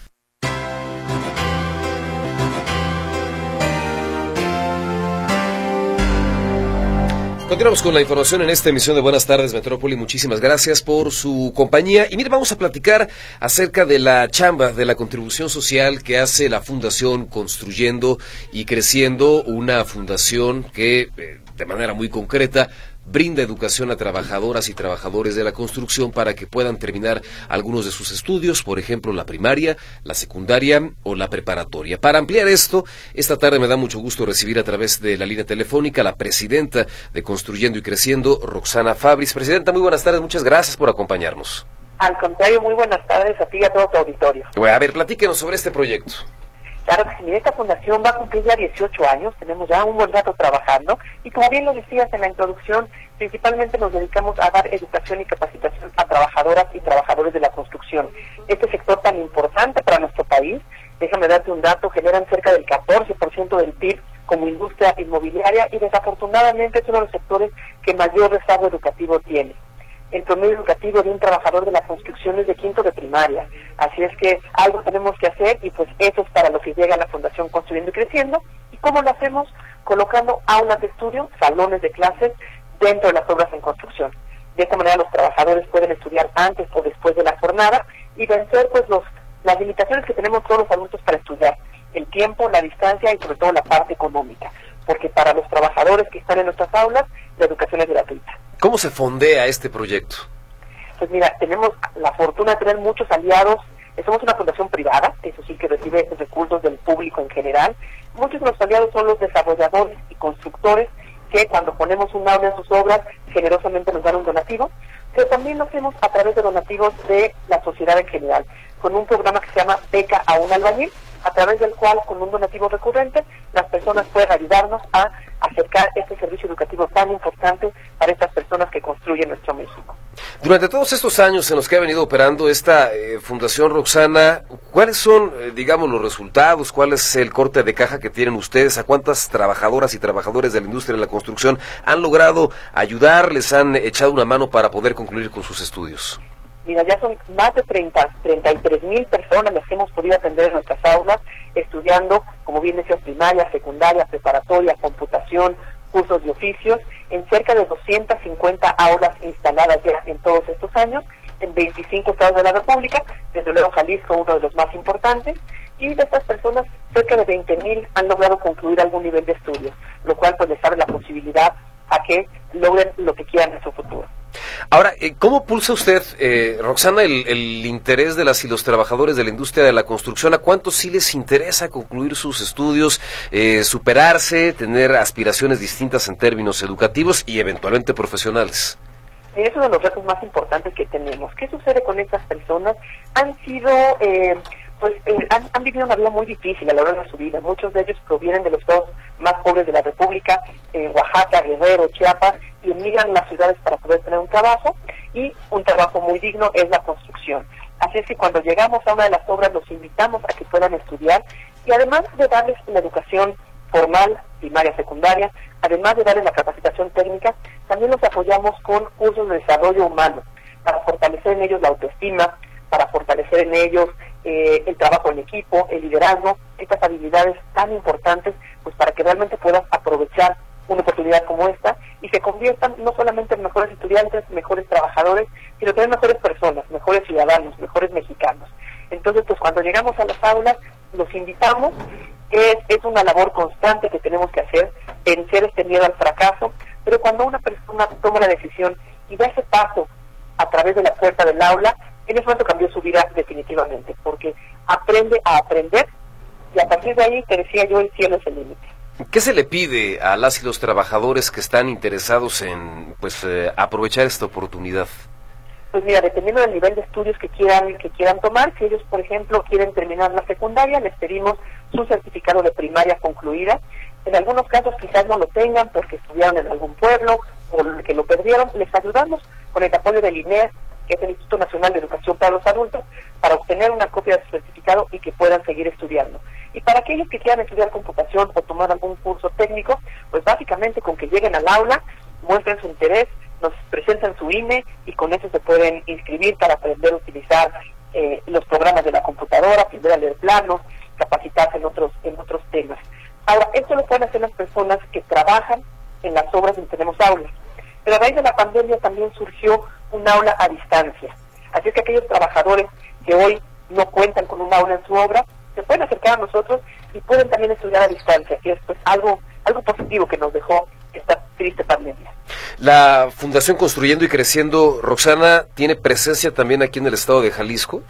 S2: Continuamos con la información en esta emisión de Buenas tardes Metrópoli. Muchísimas gracias por su compañía. Y mire, vamos a platicar acerca de la chamba, de la contribución social que hace la Fundación Construyendo y Creciendo, una fundación que eh, de manera muy concreta brinda educación a trabajadoras y trabajadores de la construcción para que puedan terminar algunos de sus estudios, por ejemplo, la primaria, la secundaria o la preparatoria. Para ampliar esto, esta tarde me da mucho gusto recibir a través de la línea telefónica la presidenta de Construyendo y Creciendo, Roxana Fabris. Presidenta, muy buenas tardes, muchas gracias por acompañarnos.
S12: Al contrario, muy buenas tardes a ti y a todo tu auditorio.
S2: Bueno, a ver, platíquenos sobre este proyecto.
S12: Claro esta fundación va a cumplir ya 18 años, tenemos ya un buen rato trabajando y como bien lo decías en la introducción, principalmente nos dedicamos a dar educación y capacitación a trabajadoras y trabajadores de la construcción. Este sector tan importante para nuestro país, déjame darte un dato, generan cerca del 14% del PIB como industria inmobiliaria y desafortunadamente es uno de los sectores que mayor rezago educativo tiene el promedio educativo de un trabajador de la construcción es de quinto de primaria. Así es que algo tenemos que hacer y pues eso es para lo que llega la Fundación Construyendo y Creciendo. ¿Y cómo lo hacemos? Colocando aulas de estudio, salones de clases dentro de las obras en construcción. De esta manera los trabajadores pueden estudiar antes o después de la jornada y vencer pues los, las limitaciones que tenemos todos los adultos para estudiar, el tiempo, la distancia y sobre todo la parte económica, porque para los trabajadores que están en nuestras aulas la educación es gratuita.
S2: ¿Cómo se fondea este proyecto?
S12: Pues mira, tenemos la fortuna de tener muchos aliados. Somos una fundación privada, eso sí que recibe recursos del público en general. Muchos de los aliados son los desarrolladores y constructores que cuando ponemos un aula en sus obras generosamente nos dan un donativo, pero también lo hacemos a través de donativos de la sociedad en general, con un programa que se llama Beca a un albañil, a través del cual con un donativo recurrente las personas pueden ayudarnos a acercar este servicio educativo tan importante para estas personas que construyen nuestro México.
S2: Durante todos estos años en los que ha venido operando esta eh, Fundación Roxana, ¿cuáles son, eh, digamos, los resultados? ¿Cuál es el corte de caja que tienen ustedes? ¿A cuántas trabajadoras y trabajadores de la industria de la construcción han logrado ayudar, les han echado una mano para poder concluir con sus estudios?
S12: Mira, ya son más de 30, 33 mil personas las que hemos podido atender en nuestras aulas, estudiando, como bien decías, primaria, secundaria, preparatoria, computación, cursos de oficios, en cerca de 250 aulas instaladas ya en todos estos años, en 25 estados de la República, desde luego Jalisco uno de los más importantes, y de estas personas cerca de 20 mil han logrado concluir algún nivel de estudios, lo cual pues les abre la posibilidad a que logren lo que quieran en su futuro.
S2: Ahora, eh, ¿cómo pulsa usted, eh, Roxana, el, interés de las y los trabajadores de la industria de la construcción? ¿A cuántos sí les interesa concluir sus estudios, eh, superarse, tener aspiraciones distintas en términos educativos y eventualmente profesionales?
S12: Es uno de los retos más importantes que tenemos. ¿Qué sucede con estas personas? Han sido pues han, vivido una vida muy difícil a lo largo de su vida. Muchos de ellos provienen de los estados más pobres de la República, Oaxaca, Guerrero, Chiapas, y emigran a las ciudades para poder tener un trabajo y un trabajo muy digno es la construcción. Así es que cuando llegamos a una de las obras los invitamos a que puedan estudiar y además de darles la educación formal, primaria, secundaria, además de darles la capacitación técnica, también los apoyamos con cursos de desarrollo humano para fortalecer en ellos la autoestima, para fortalecer en ellos eh, el trabajo en equipo, el liderazgo, estas habilidades tan importantes, pues para que realmente puedan aprovechar una oportunidad como esta y se conviertan no solamente en mejores estudiantes, mejores trabajadores, sino también mejores personas, mejores ciudadanos, mejores mexicanos. Entonces, pues cuando llegamos a las aulas, los invitamos, es, es una labor constante que tenemos que hacer, vencer este miedo al fracaso, pero cuando una persona toma la decisión y da ese paso a través de la puerta del aula, en ese momento cambió su vida definitivamente, porque aprende a aprender y a partir de ahí, te decía yo, el cielo es el límite.
S2: ¿Qué se le pide a las y los trabajadores que están interesados en pues eh, aprovechar esta oportunidad?
S12: Pues mira, dependiendo del nivel de estudios que quieran que quieran tomar, si ellos, por ejemplo, quieren terminar la secundaria, les pedimos su certificado de primaria concluida. En algunos casos quizás no lo tengan porque estudiaron en algún pueblo o que lo perdieron, les ayudamos con el apoyo del INEA, que es el Instituto Nacional de Educación para los Adultos, para obtener una copia de su certificado y que puedan seguir estudiando. Y para aquellos que quieran estudiar computación o tomar algún curso técnico, pues básicamente con que lleguen al aula, muestren su interés, nos presentan su INE y con eso se pueden inscribir para aprender a utilizar eh, los programas de la computadora, aprender a leer planos, capacitarse en otros, en otros temas. Ahora, esto lo pueden hacer las personas que trabajan en las obras donde tenemos aulas. Pero a raíz de la pandemia también surgió un aula a distancia. Así es que aquellos trabajadores que hoy no cuentan con un aula en su obra, se pueden acercar a nosotros y pueden también estudiar a distancia, que es pues, algo, algo positivo que nos dejó esta triste pandemia.
S2: La Fundación Construyendo y Creciendo, Roxana, ¿tiene presencia también aquí en el estado de Jalisco?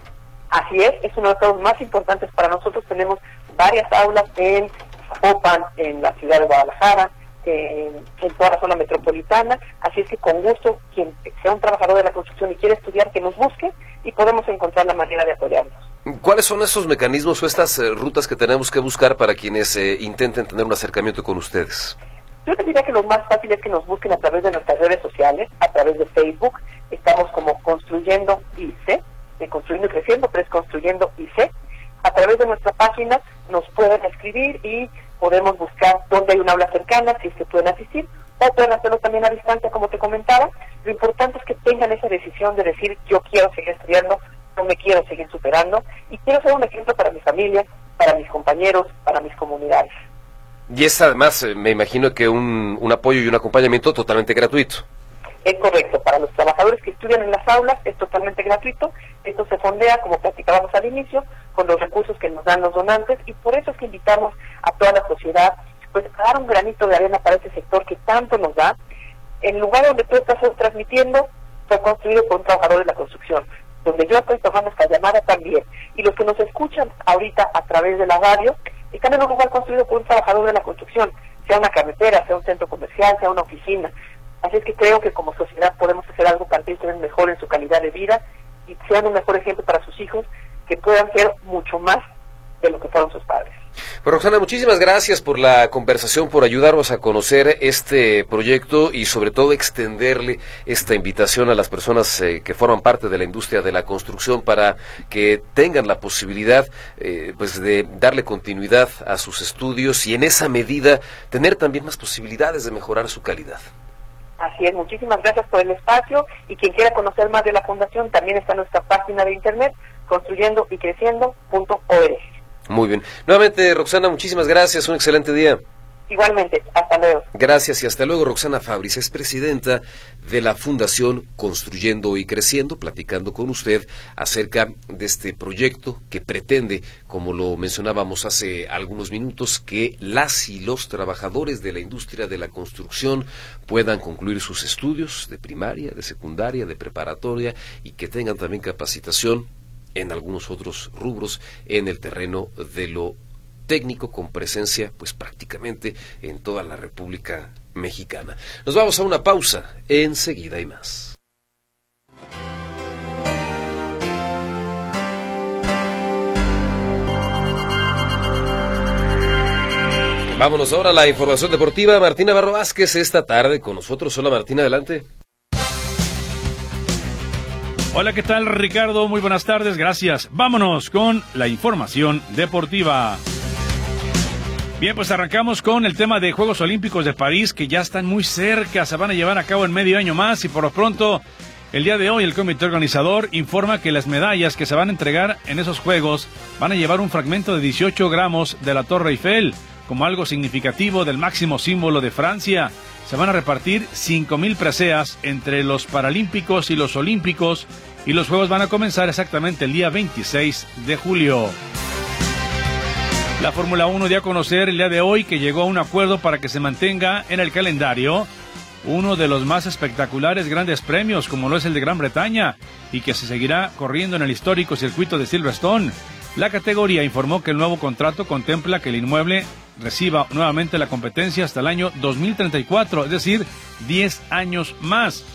S12: Así es, es uno de los más importantes para nosotros. Tenemos varias aulas en Zapopan, en la ciudad de Guadalajara, en, toda la zona metropolitana. Así es que con gusto, quien sea un trabajador de la construcción y quiere estudiar, que nos busque y podemos encontrar la manera de apoyarnos.
S2: ¿Cuáles son esos mecanismos o estas eh, rutas que tenemos que buscar para quienes eh, intenten tener un acercamiento con ustedes?
S12: Yo te diría que lo más fácil es que nos busquen a través de nuestras redes sociales, a través de Facebook. Estamos como Construyendo IC, de Construyendo y Creciendo, pero es Construyendo IC. A través de nuestra página nos pueden escribir y podemos buscar dónde hay una aula cercana, si es que pueden asistir, o pueden hacerlo también a distancia, como te comentaba. Lo importante es que tengan esa decisión de decir, yo quiero seguir estudiando, no me quiero seguir superando, y quiero ser un ejemplo para mi familia, para mis compañeros, para mis comunidades.
S2: Y es además, eh, me imagino que un, un apoyo y un acompañamiento totalmente gratuito.
S12: Es correcto, para los trabajadores que estudian en las aulas es totalmente gratuito. Esto se fondea, como platicábamos al inicio, con los recursos que nos dan los donantes y por eso es que invitamos a toda la sociedad pues a dar un granito de arena para ese sector que tanto nos da. El lugar donde tú estás transmitiendo fue construido por un trabajador de la construcción, donde yo estoy tomando esta llamada también. Y los que nos escuchan ahorita a través de la radio están en un lugar construido por un trabajador de la construcción, sea una carretera, sea un centro comercial, sea una oficina. Así es que creo que como sociedad podemos hacer algo para que ellos mejor en su calidad de vida y sean un mejor ejemplo para sus hijos, que puedan ser mucho más de lo que fueron sus padres.
S2: Roxana, muchísimas gracias por la conversación, por ayudarnos a conocer este proyecto y sobre todo extenderle esta invitación a las personas eh, que forman parte de la industria de la construcción para que tengan la posibilidad eh, pues de darle continuidad a sus estudios y en esa medida tener también más posibilidades de mejorar su calidad.
S12: Así es, muchísimas gracias por el espacio y quien quiera conocer más de la fundación también está en nuestra página de internet construyendo y creciendo.org.
S2: Muy bien. Nuevamente, Roxana, muchísimas gracias. Un excelente día.
S12: Igualmente, hasta luego.
S2: Gracias y hasta luego. Roxana Fabris es presidenta de la Fundación Construyendo y Creciendo, platicando con usted acerca de este proyecto que pretende, como lo mencionábamos hace algunos minutos, que las y los trabajadores de la industria de la construcción puedan concluir sus estudios de primaria, de secundaria, de preparatoria y que tengan también capacitación en algunos otros rubros en el terreno de lo técnico con presencia pues prácticamente en toda la República Mexicana. Nos vamos a una pausa, enseguida y más. Vámonos ahora a la información deportiva. Martina Barro Vázquez esta tarde con nosotros. Hola Martina, adelante.
S13: Hola, ¿qué tal Ricardo? Muy buenas tardes, gracias. Vámonos con la información deportiva. Bien, pues arrancamos con el tema de Juegos Olímpicos de París, que ya están muy cerca, se van a llevar a cabo en medio año más y por lo pronto, el día de hoy el comité organizador informa que las medallas que se van a entregar en esos Juegos van a llevar un fragmento de 18 gramos de la Torre Eiffel, como algo significativo del máximo símbolo de Francia se van a repartir 5.000 preseas entre los Paralímpicos y los Olímpicos y los Juegos van a comenzar exactamente el día 26 de julio. La Fórmula 1 dio a conocer el día de hoy que llegó a un acuerdo para que se mantenga en el calendario uno de los más espectaculares grandes premios como lo es el de Gran Bretaña y que se seguirá corriendo en el histórico circuito de Silverstone. La categoría informó que el nuevo contrato contempla que el inmueble reciba nuevamente la competencia hasta el año 2034, es decir, 10 años más.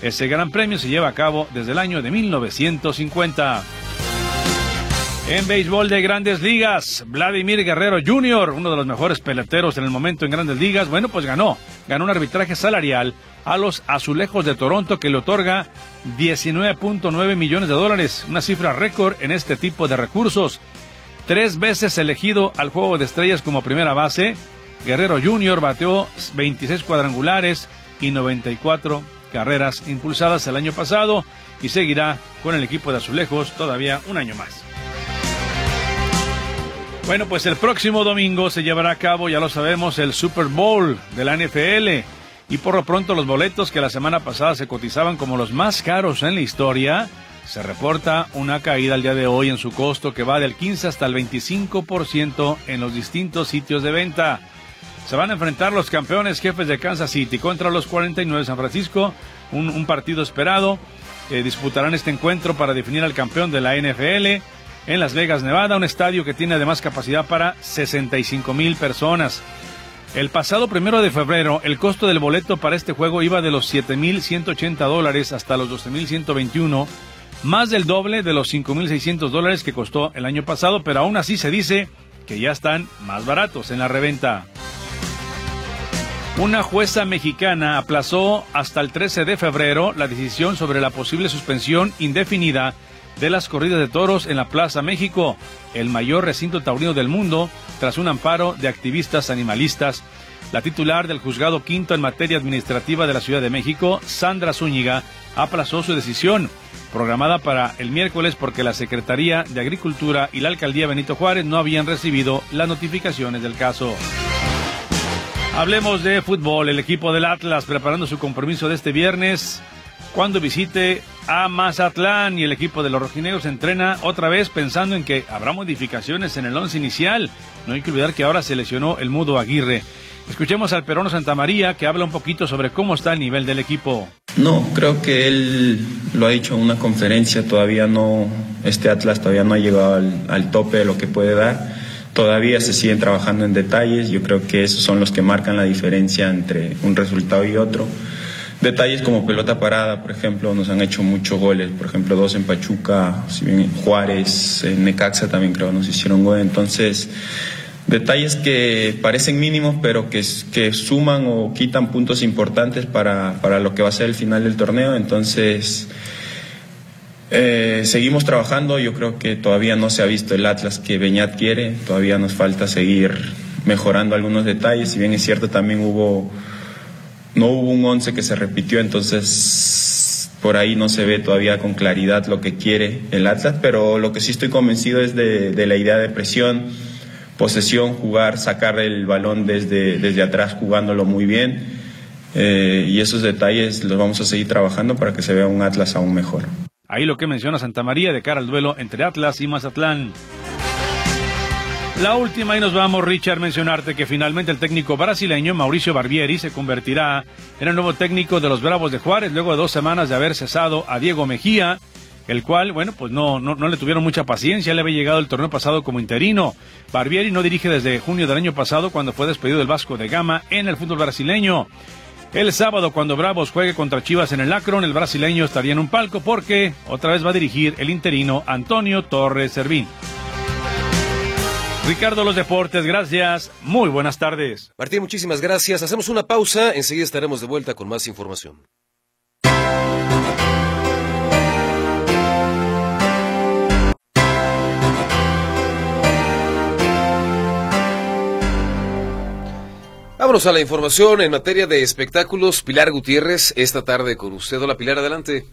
S13: Ese gran premio se lleva a cabo desde el año de 1950. En béisbol de grandes ligas, Vladimir Guerrero Jr., uno de los mejores peloteros en el momento en grandes ligas, bueno, pues ganó. Ganó un arbitraje salarial a los azulejos de Toronto que le otorga 19.9 millones de dólares, una cifra récord en este tipo de recursos. tres veces elegido al juego de estrellas como primera base. Guerrero Jr. bateó 26 cuadrangulares y 94 carreras impulsadas el año pasado y seguirá con el equipo de Azulejos todavía un año más. Bueno, pues el próximo domingo se llevará a cabo, ya lo sabemos, el Super Bowl de la NFL. Y por lo pronto los boletos que la semana pasada se cotizaban como los más caros en la historia, se reporta una caída al día de hoy en su costo que va del 15 hasta el 25% en los distintos sitios de venta. Se van a enfrentar los campeones jefes de Kansas City contra los 49 de San Francisco, un, partido esperado. Eh, disputarán este encuentro para definir al campeón de la NFL en Las Vegas, Nevada, un estadio que tiene además capacidad para 65 mil personas. El pasado primero de febrero, el costo del boleto para este juego iba de los 7.180 dólares hasta los 12.121, más del doble de los 5.600 dólares que costó el año pasado, pero aún así se dice que ya están más baratos en la reventa. Una jueza mexicana aplazó hasta el 13 de febrero la decisión sobre la posible suspensión indefinida de las corridas de toros en la Plaza México, el mayor recinto taurino del mundo, tras un amparo de activistas animalistas. La titular del juzgado quinto en materia administrativa de la Ciudad de México, Sandra Zúñiga, aplazó su decisión, programada para el miércoles porque la Secretaría de Agricultura y la Alcaldía Benito Juárez no habían recibido las notificaciones del caso. Hablemos de fútbol. El equipo del Atlas preparando su compromiso de este viernes cuando visite a Mazatlán y el equipo de los rojinegros entrena otra vez pensando en que habrá modificaciones en el once inicial. No hay que olvidar que ahora se lesionó el mudo Aguirre. Escuchemos al peruano Santa María que habla un poquito sobre cómo está el nivel del equipo.
S14: No, creo que él lo ha dicho en una conferencia, todavía no, este Atlas todavía no ha llegado al tope de lo que puede dar Todavía se siguen trabajando en detalles, yo creo que esos son los que marcan la diferencia entre un resultado y otro. Detalles como pelota parada, por ejemplo, nos han hecho muchos goles, por ejemplo, dos en Pachuca, si bien Juárez, en Necaxa también creo nos hicieron gol, entonces detalles que parecen mínimos pero que, que suman o quitan puntos importantes para, para lo que va a ser el final del torneo, entonces eh, seguimos trabajando, yo creo que todavía no se ha visto el Atlas que Beñat quiere, todavía nos falta seguir mejorando algunos detalles, si bien es cierto también hubo, no hubo un 11 que se repitió, entonces por ahí no se ve todavía con claridad lo que quiere el Atlas, pero lo que sí estoy convencido es de, la idea de presión, posesión, jugar, sacar el balón desde, desde atrás jugándolo muy bien. Eh, y esos detalles los vamos a seguir trabajando para que se vea un Atlas aún mejor.
S13: Ahí lo que menciona Santa María de cara al duelo entre Atlas y Mazatlán. La última y nos vamos, Richard, mencionarte que finalmente el técnico brasileño Mauricio Barbieri se convertirá en el nuevo técnico de los Bravos de Juárez luego de dos semanas de haber cesado a Diego Mejía, el cual, bueno, pues no, no, no le tuvieron mucha paciencia, le había llegado el torneo pasado como interino. Barbieri no dirige desde junio del año pasado cuando fue despedido del Vasco de Gama en el fútbol brasileño. El sábado, cuando Bravos juegue contra Chivas en el Akron, el brasileño estaría en un palco porque otra vez va a dirigir el interino Antonio Torres Servín. Ricardo Los Deportes, gracias. Muy buenas tardes.
S2: Martín, muchísimas gracias. Hacemos una pausa. Enseguida estaremos de vuelta con más información. Vámonos a la información en materia de espectáculos. Pilar Gutiérrez, esta tarde con usted. Hola Pilar, adelante.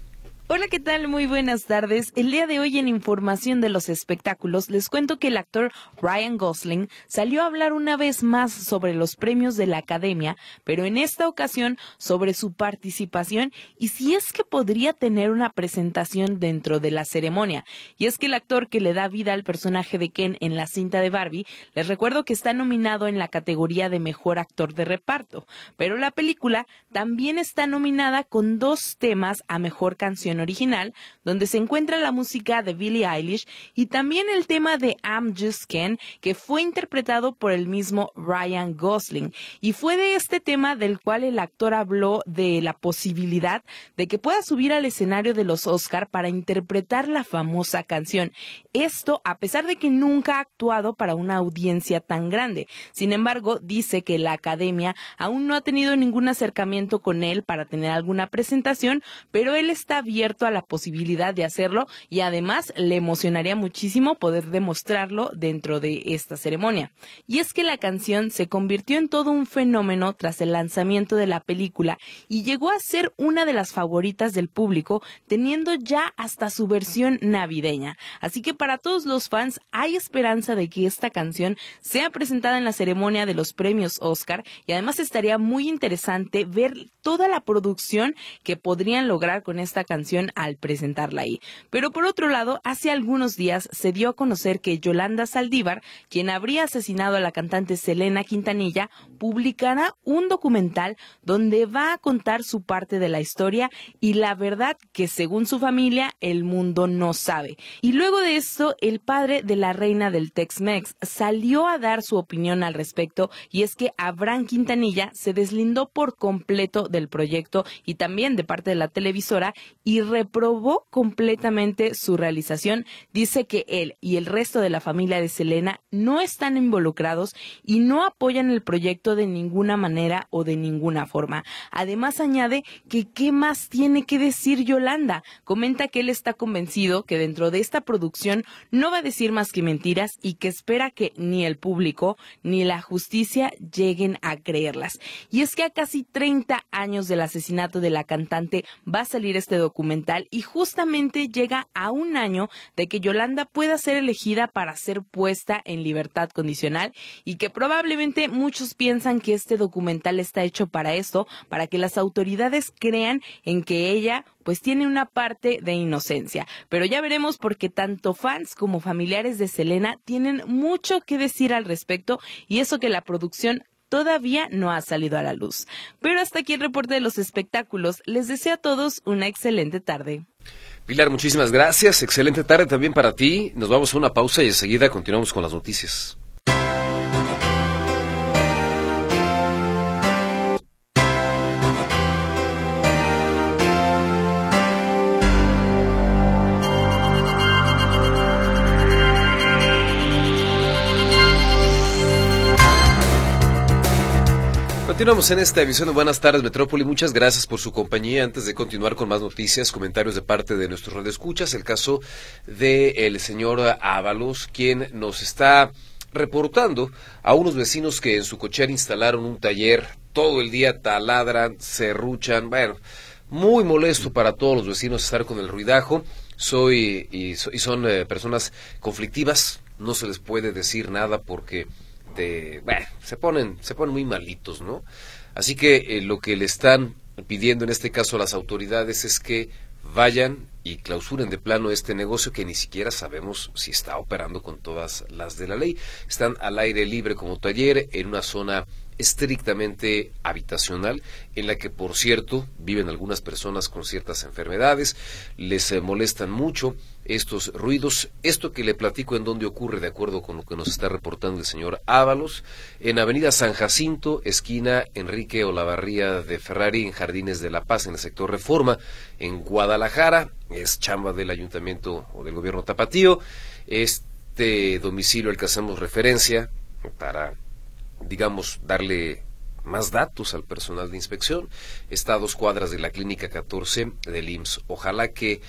S15: Hola, ¿qué tal? Muy buenas tardes. El día de hoy en Información de los Espectáculos les cuento que el actor Ryan Gosling salió a hablar una vez más sobre los premios de la Academia, pero en esta ocasión sobre su participación y si es que podría tener una presentación dentro de la ceremonia. Y es que el actor que le da vida al personaje de Ken en la cinta de Barbie, les recuerdo que está nominado en la categoría de Mejor Actor de Reparto, pero la película también está nominada con dos temas a Mejor Canción original, donde se encuentra la música de Billie Eilish y también el tema de I'm Just Ken, que fue interpretado por el mismo Ryan Gosling. Y fue de este tema del cual el actor habló de la posibilidad de que pueda subir al escenario de los Oscar para interpretar la famosa canción. Esto a pesar de que nunca ha actuado para una audiencia tan grande. Sin embargo, dice que la academia aún no ha tenido ningún acercamiento con él para tener alguna presentación, pero él está bien a la posibilidad de hacerlo y además le emocionaría muchísimo poder demostrarlo dentro de esta ceremonia. Y es que la canción se convirtió en todo un fenómeno tras el lanzamiento de la película y llegó a ser una de las favoritas del público, teniendo ya hasta su versión navideña. Así que para todos los fans hay esperanza de que esta canción sea presentada en la ceremonia de los premios Oscar y además estaría muy interesante ver toda la producción que podrían lograr con esta canción al presentarla ahí. Pero por otro lado, hace algunos días se dio a conocer que Yolanda Saldívar, quien habría asesinado a la cantante Selena Quintanilla, publicará un documental donde va a contar su parte de la historia y la verdad que según su familia el mundo no sabe. Y luego de esto, el padre de la reina del Tex-Mex salió a dar su opinión al respecto y es que Abraham Quintanilla se deslindó por completo del proyecto y también de parte de la televisora y reprobó completamente su realización. Dice que él y el resto de la familia de Selena no están involucrados y no apoyan el proyecto de ninguna manera o de ninguna forma. Además añade que qué más tiene que decir Yolanda. Comenta que él está convencido que dentro de esta producción no va a decir más que mentiras y que espera que ni el público ni la justicia lleguen a creerlas. Y es que a casi 30 años del asesinato de la cantante va a salir este y justamente llega a un año de que Yolanda pueda ser elegida para ser puesta en libertad condicional y que probablemente muchos piensan que este documental está hecho para esto, para que las autoridades crean en que ella pues tiene una parte de inocencia. Pero ya veremos porque tanto fans como familiares de Selena tienen mucho que decir al respecto y eso que la producción todavía no ha salido a la luz. Pero hasta aquí el reporte de los espectáculos. Les deseo a todos una excelente tarde.
S2: Pilar, muchísimas gracias. Excelente tarde también para ti. Nos vamos a una pausa y enseguida continuamos con las noticias. Continuamos en esta edición de Buenas tardes Metrópoli. Muchas gracias por su compañía. Antes de continuar con más noticias, comentarios de parte de nuestros escuchas, el caso del señor Ábalos, quien nos está reportando a unos vecinos que en su cochera instalaron un taller, todo el día taladran, serruchan, bueno, muy molesto para todos los vecinos estar con el ruidajo. Soy y, son eh, personas conflictivas, no se les puede decir nada porque bueno, se ponen, se ponen muy malitos, ¿no? Así que eh, lo que le están pidiendo en este caso a las autoridades es que vayan y clausuren de plano este negocio que ni siquiera sabemos si está operando con todas las de la ley. Están al aire libre como taller en una zona estrictamente habitacional, en la que, por cierto, viven algunas personas con ciertas enfermedades, les eh, molestan mucho estos ruidos. Esto que le platico en dónde ocurre, de acuerdo con lo que nos está reportando el señor Ábalos, en Avenida San Jacinto, esquina Enrique Olavarría de Ferrari, en Jardines de la Paz, en el sector Reforma, en Guadalajara, es chamba del ayuntamiento o del gobierno tapatío. Este domicilio al que hacemos referencia para digamos, darle más datos al personal de inspección. Está a dos cuadras de la Clínica 14 del IMSS. Ojalá que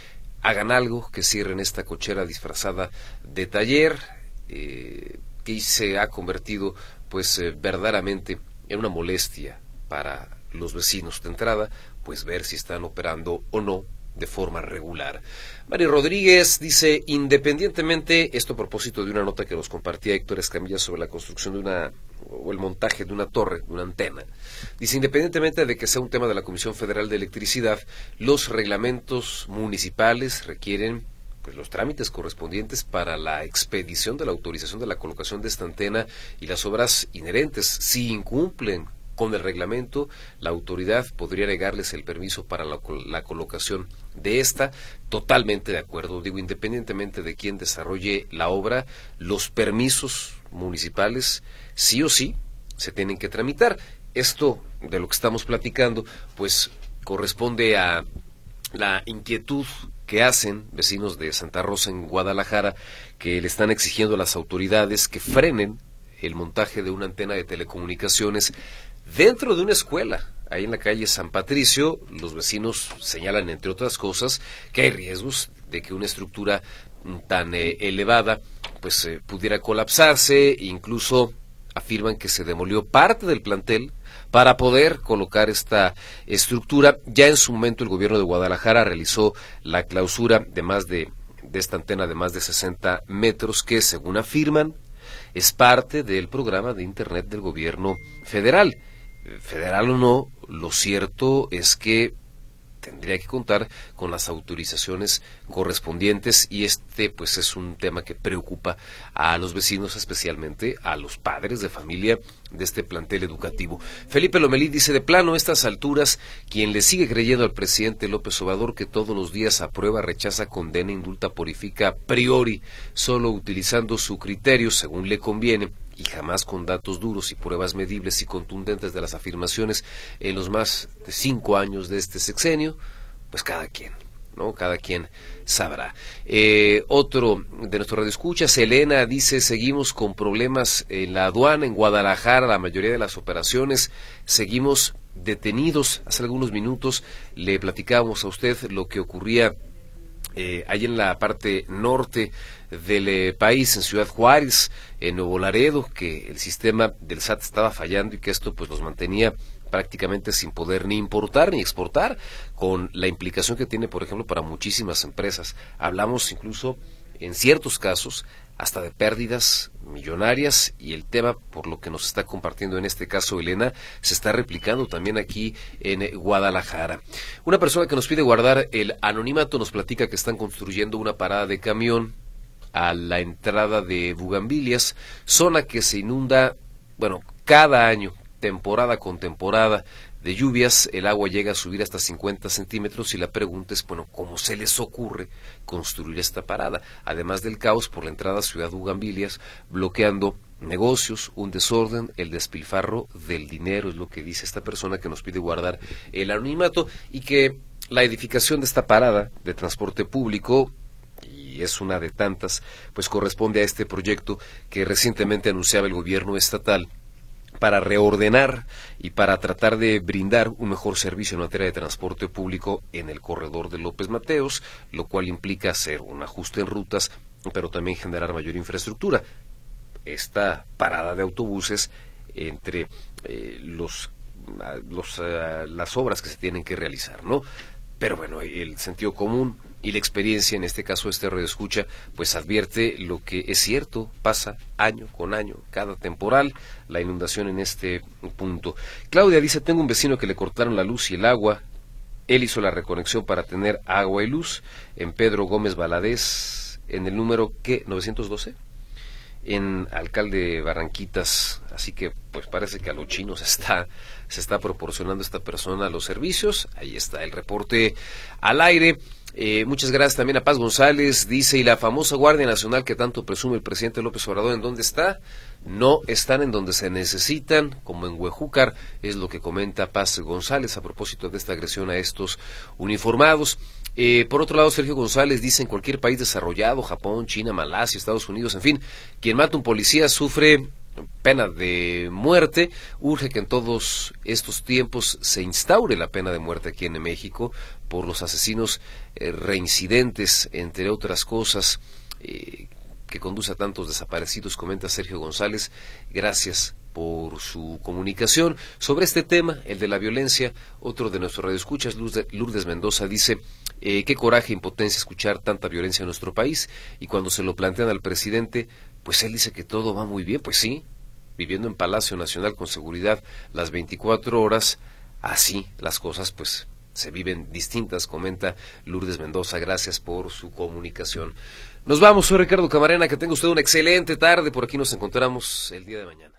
S2: hagan algo, que cierren esta cochera disfrazada de taller, eh, que se ha convertido, pues, eh, verdaderamente en una molestia para los vecinos de entrada, pues ver si están operando o no de forma regular. Mario Rodríguez dice, independientemente, esto a propósito de una nota que nos compartía Héctor Escamilla sobre la construcción de una, o el montaje de una torre, de una antena, dice, independientemente de que sea un tema de la Comisión Federal de Electricidad, los reglamentos municipales requieren pues, los trámites correspondientes para la expedición de la autorización de la colocación de esta antena y las obras inherentes. Si incumplen con el reglamento, la autoridad podría negarles el permiso para la, colocación de esta. Totalmente de acuerdo. Digo, independientemente de quién desarrolle la obra, los permisos municipales sí o sí se tienen que tramitar. Esto de lo que estamos platicando, pues corresponde a la inquietud que hacen vecinos de Santa Rosa en Guadalajara, que le están exigiendo a las autoridades que frenen el montaje de una antena de telecomunicaciones dentro de una escuela, ahí en la calle San Patricio, los vecinos señalan, entre otras cosas, que hay riesgos de que una estructura tan eh, elevada pues eh, pudiera colapsarse, incluso afirman que se demolió parte del plantel para poder colocar esta estructura. Ya en su momento el gobierno de Guadalajara realizó la clausura de más de, de esta antena de más de 60 metros que, según afirman, es parte del programa de Internet del gobierno federal. Federal o no, lo cierto es que tendría que contar con las autorizaciones correspondientes y este pues es un tema que preocupa a los vecinos, especialmente a los padres de familia de este plantel educativo. Felipe Lomelí dice de plano a estas alturas quien le sigue creyendo al presidente López Obrador que todos los días aprueba, rechaza, condena, indulta, purifica a priori, solo utilizando su criterio según le conviene y jamás con datos duros y pruebas medibles y contundentes de las afirmaciones en los más de cinco años de este sexenio, pues cada quien, ¿no? Cada quien sabrá. Eh, otro de nuestros radioescuchas, Elena, dice, seguimos con problemas en la aduana, en Guadalajara, la mayoría de las operaciones, seguimos detenidos. Hace algunos minutos le platicábamos a usted lo que ocurría eh, en la parte norte del eh, país, en Ciudad Juárez, en Nuevo Laredo, que el sistema del SAT estaba fallando y que esto pues los mantenía prácticamente sin poder ni importar ni exportar, con la implicación que tiene, por ejemplo, para muchísimas empresas. Hablamos incluso, en ciertos casos, hasta de pérdidas millonarias y el tema, por lo que nos está compartiendo en este caso Elena, se está replicando también aquí en Guadalajara. Una persona que nos pide guardar el anonimato nos platica que están construyendo una parada de camión a la entrada de Bugambilias, zona que se inunda, bueno, cada año, temporada con temporada, de lluvias, el agua llega a subir hasta 50 centímetros y la pregunta es, bueno, ¿cómo se les ocurre construir esta parada? Además del caos por la entrada a Ciudad Ugambilias, bloqueando negocios, un desorden, el despilfarro del dinero, es lo que dice esta persona que nos pide guardar el anonimato y que la edificación de esta parada de transporte público y es una de tantas, pues corresponde a este proyecto que recientemente anunciaba el gobierno estatal para reordenar y para tratar de brindar un mejor servicio en materia de transporte público en el corredor de López Mateos, lo cual implica hacer un ajuste en rutas, pero también generar mayor infraestructura. Esta parada de autobuses entre eh, los, los eh, las obras que se tienen que realizar, ¿no? Pero bueno, el sentido común y la experiencia, en este caso este radio escucha, pues advierte lo que es cierto, pasa año con año, cada temporal, la inundación en este punto. Claudia dice, tengo un vecino que le cortaron la luz y el agua, él hizo la reconexión para tener agua y luz en Pedro Gómez Valadez, en el número, ¿qué? 912 en alcalde Barranquitas, así que pues parece que a los chinos está se está proporcionando esta persona los servicios. Ahí está el reporte al aire. Eh, muchas gracias también a Paz González. Dice, ¿y la famosa Guardia Nacional que tanto presume el presidente López Obrador en dónde está? No están en donde se necesitan, como en Huejúcar, es lo que comenta Paz González a propósito de esta agresión a estos uniformados. Eh, por otro lado, Sergio González dice en cualquier país desarrollado, Japón, China, Malasia, Estados Unidos, en fin, quien mata un policía sufre pena de muerte. Urge que en todos estos tiempos se instaure la pena de muerte aquí en México por los asesinos eh, reincidentes, entre otras cosas, eh, que conduce a tantos desaparecidos, comenta Sergio González. Gracias por su comunicación sobre este tema, el de la violencia. Otro de nuestros radioescuchas, Lourdes Mendoza, dice, eh, qué coraje e impotencia escuchar tanta violencia en nuestro país y cuando se lo plantean al presidente, pues él dice que todo va muy bien, pues sí, viviendo en Palacio Nacional con seguridad las 24 horas, así las cosas pues se viven distintas, comenta Lourdes Mendoza. Gracias por su comunicación. Nos vamos, soy Ricardo Camarena, que tenga usted una excelente tarde. Por aquí nos encontramos el día de mañana.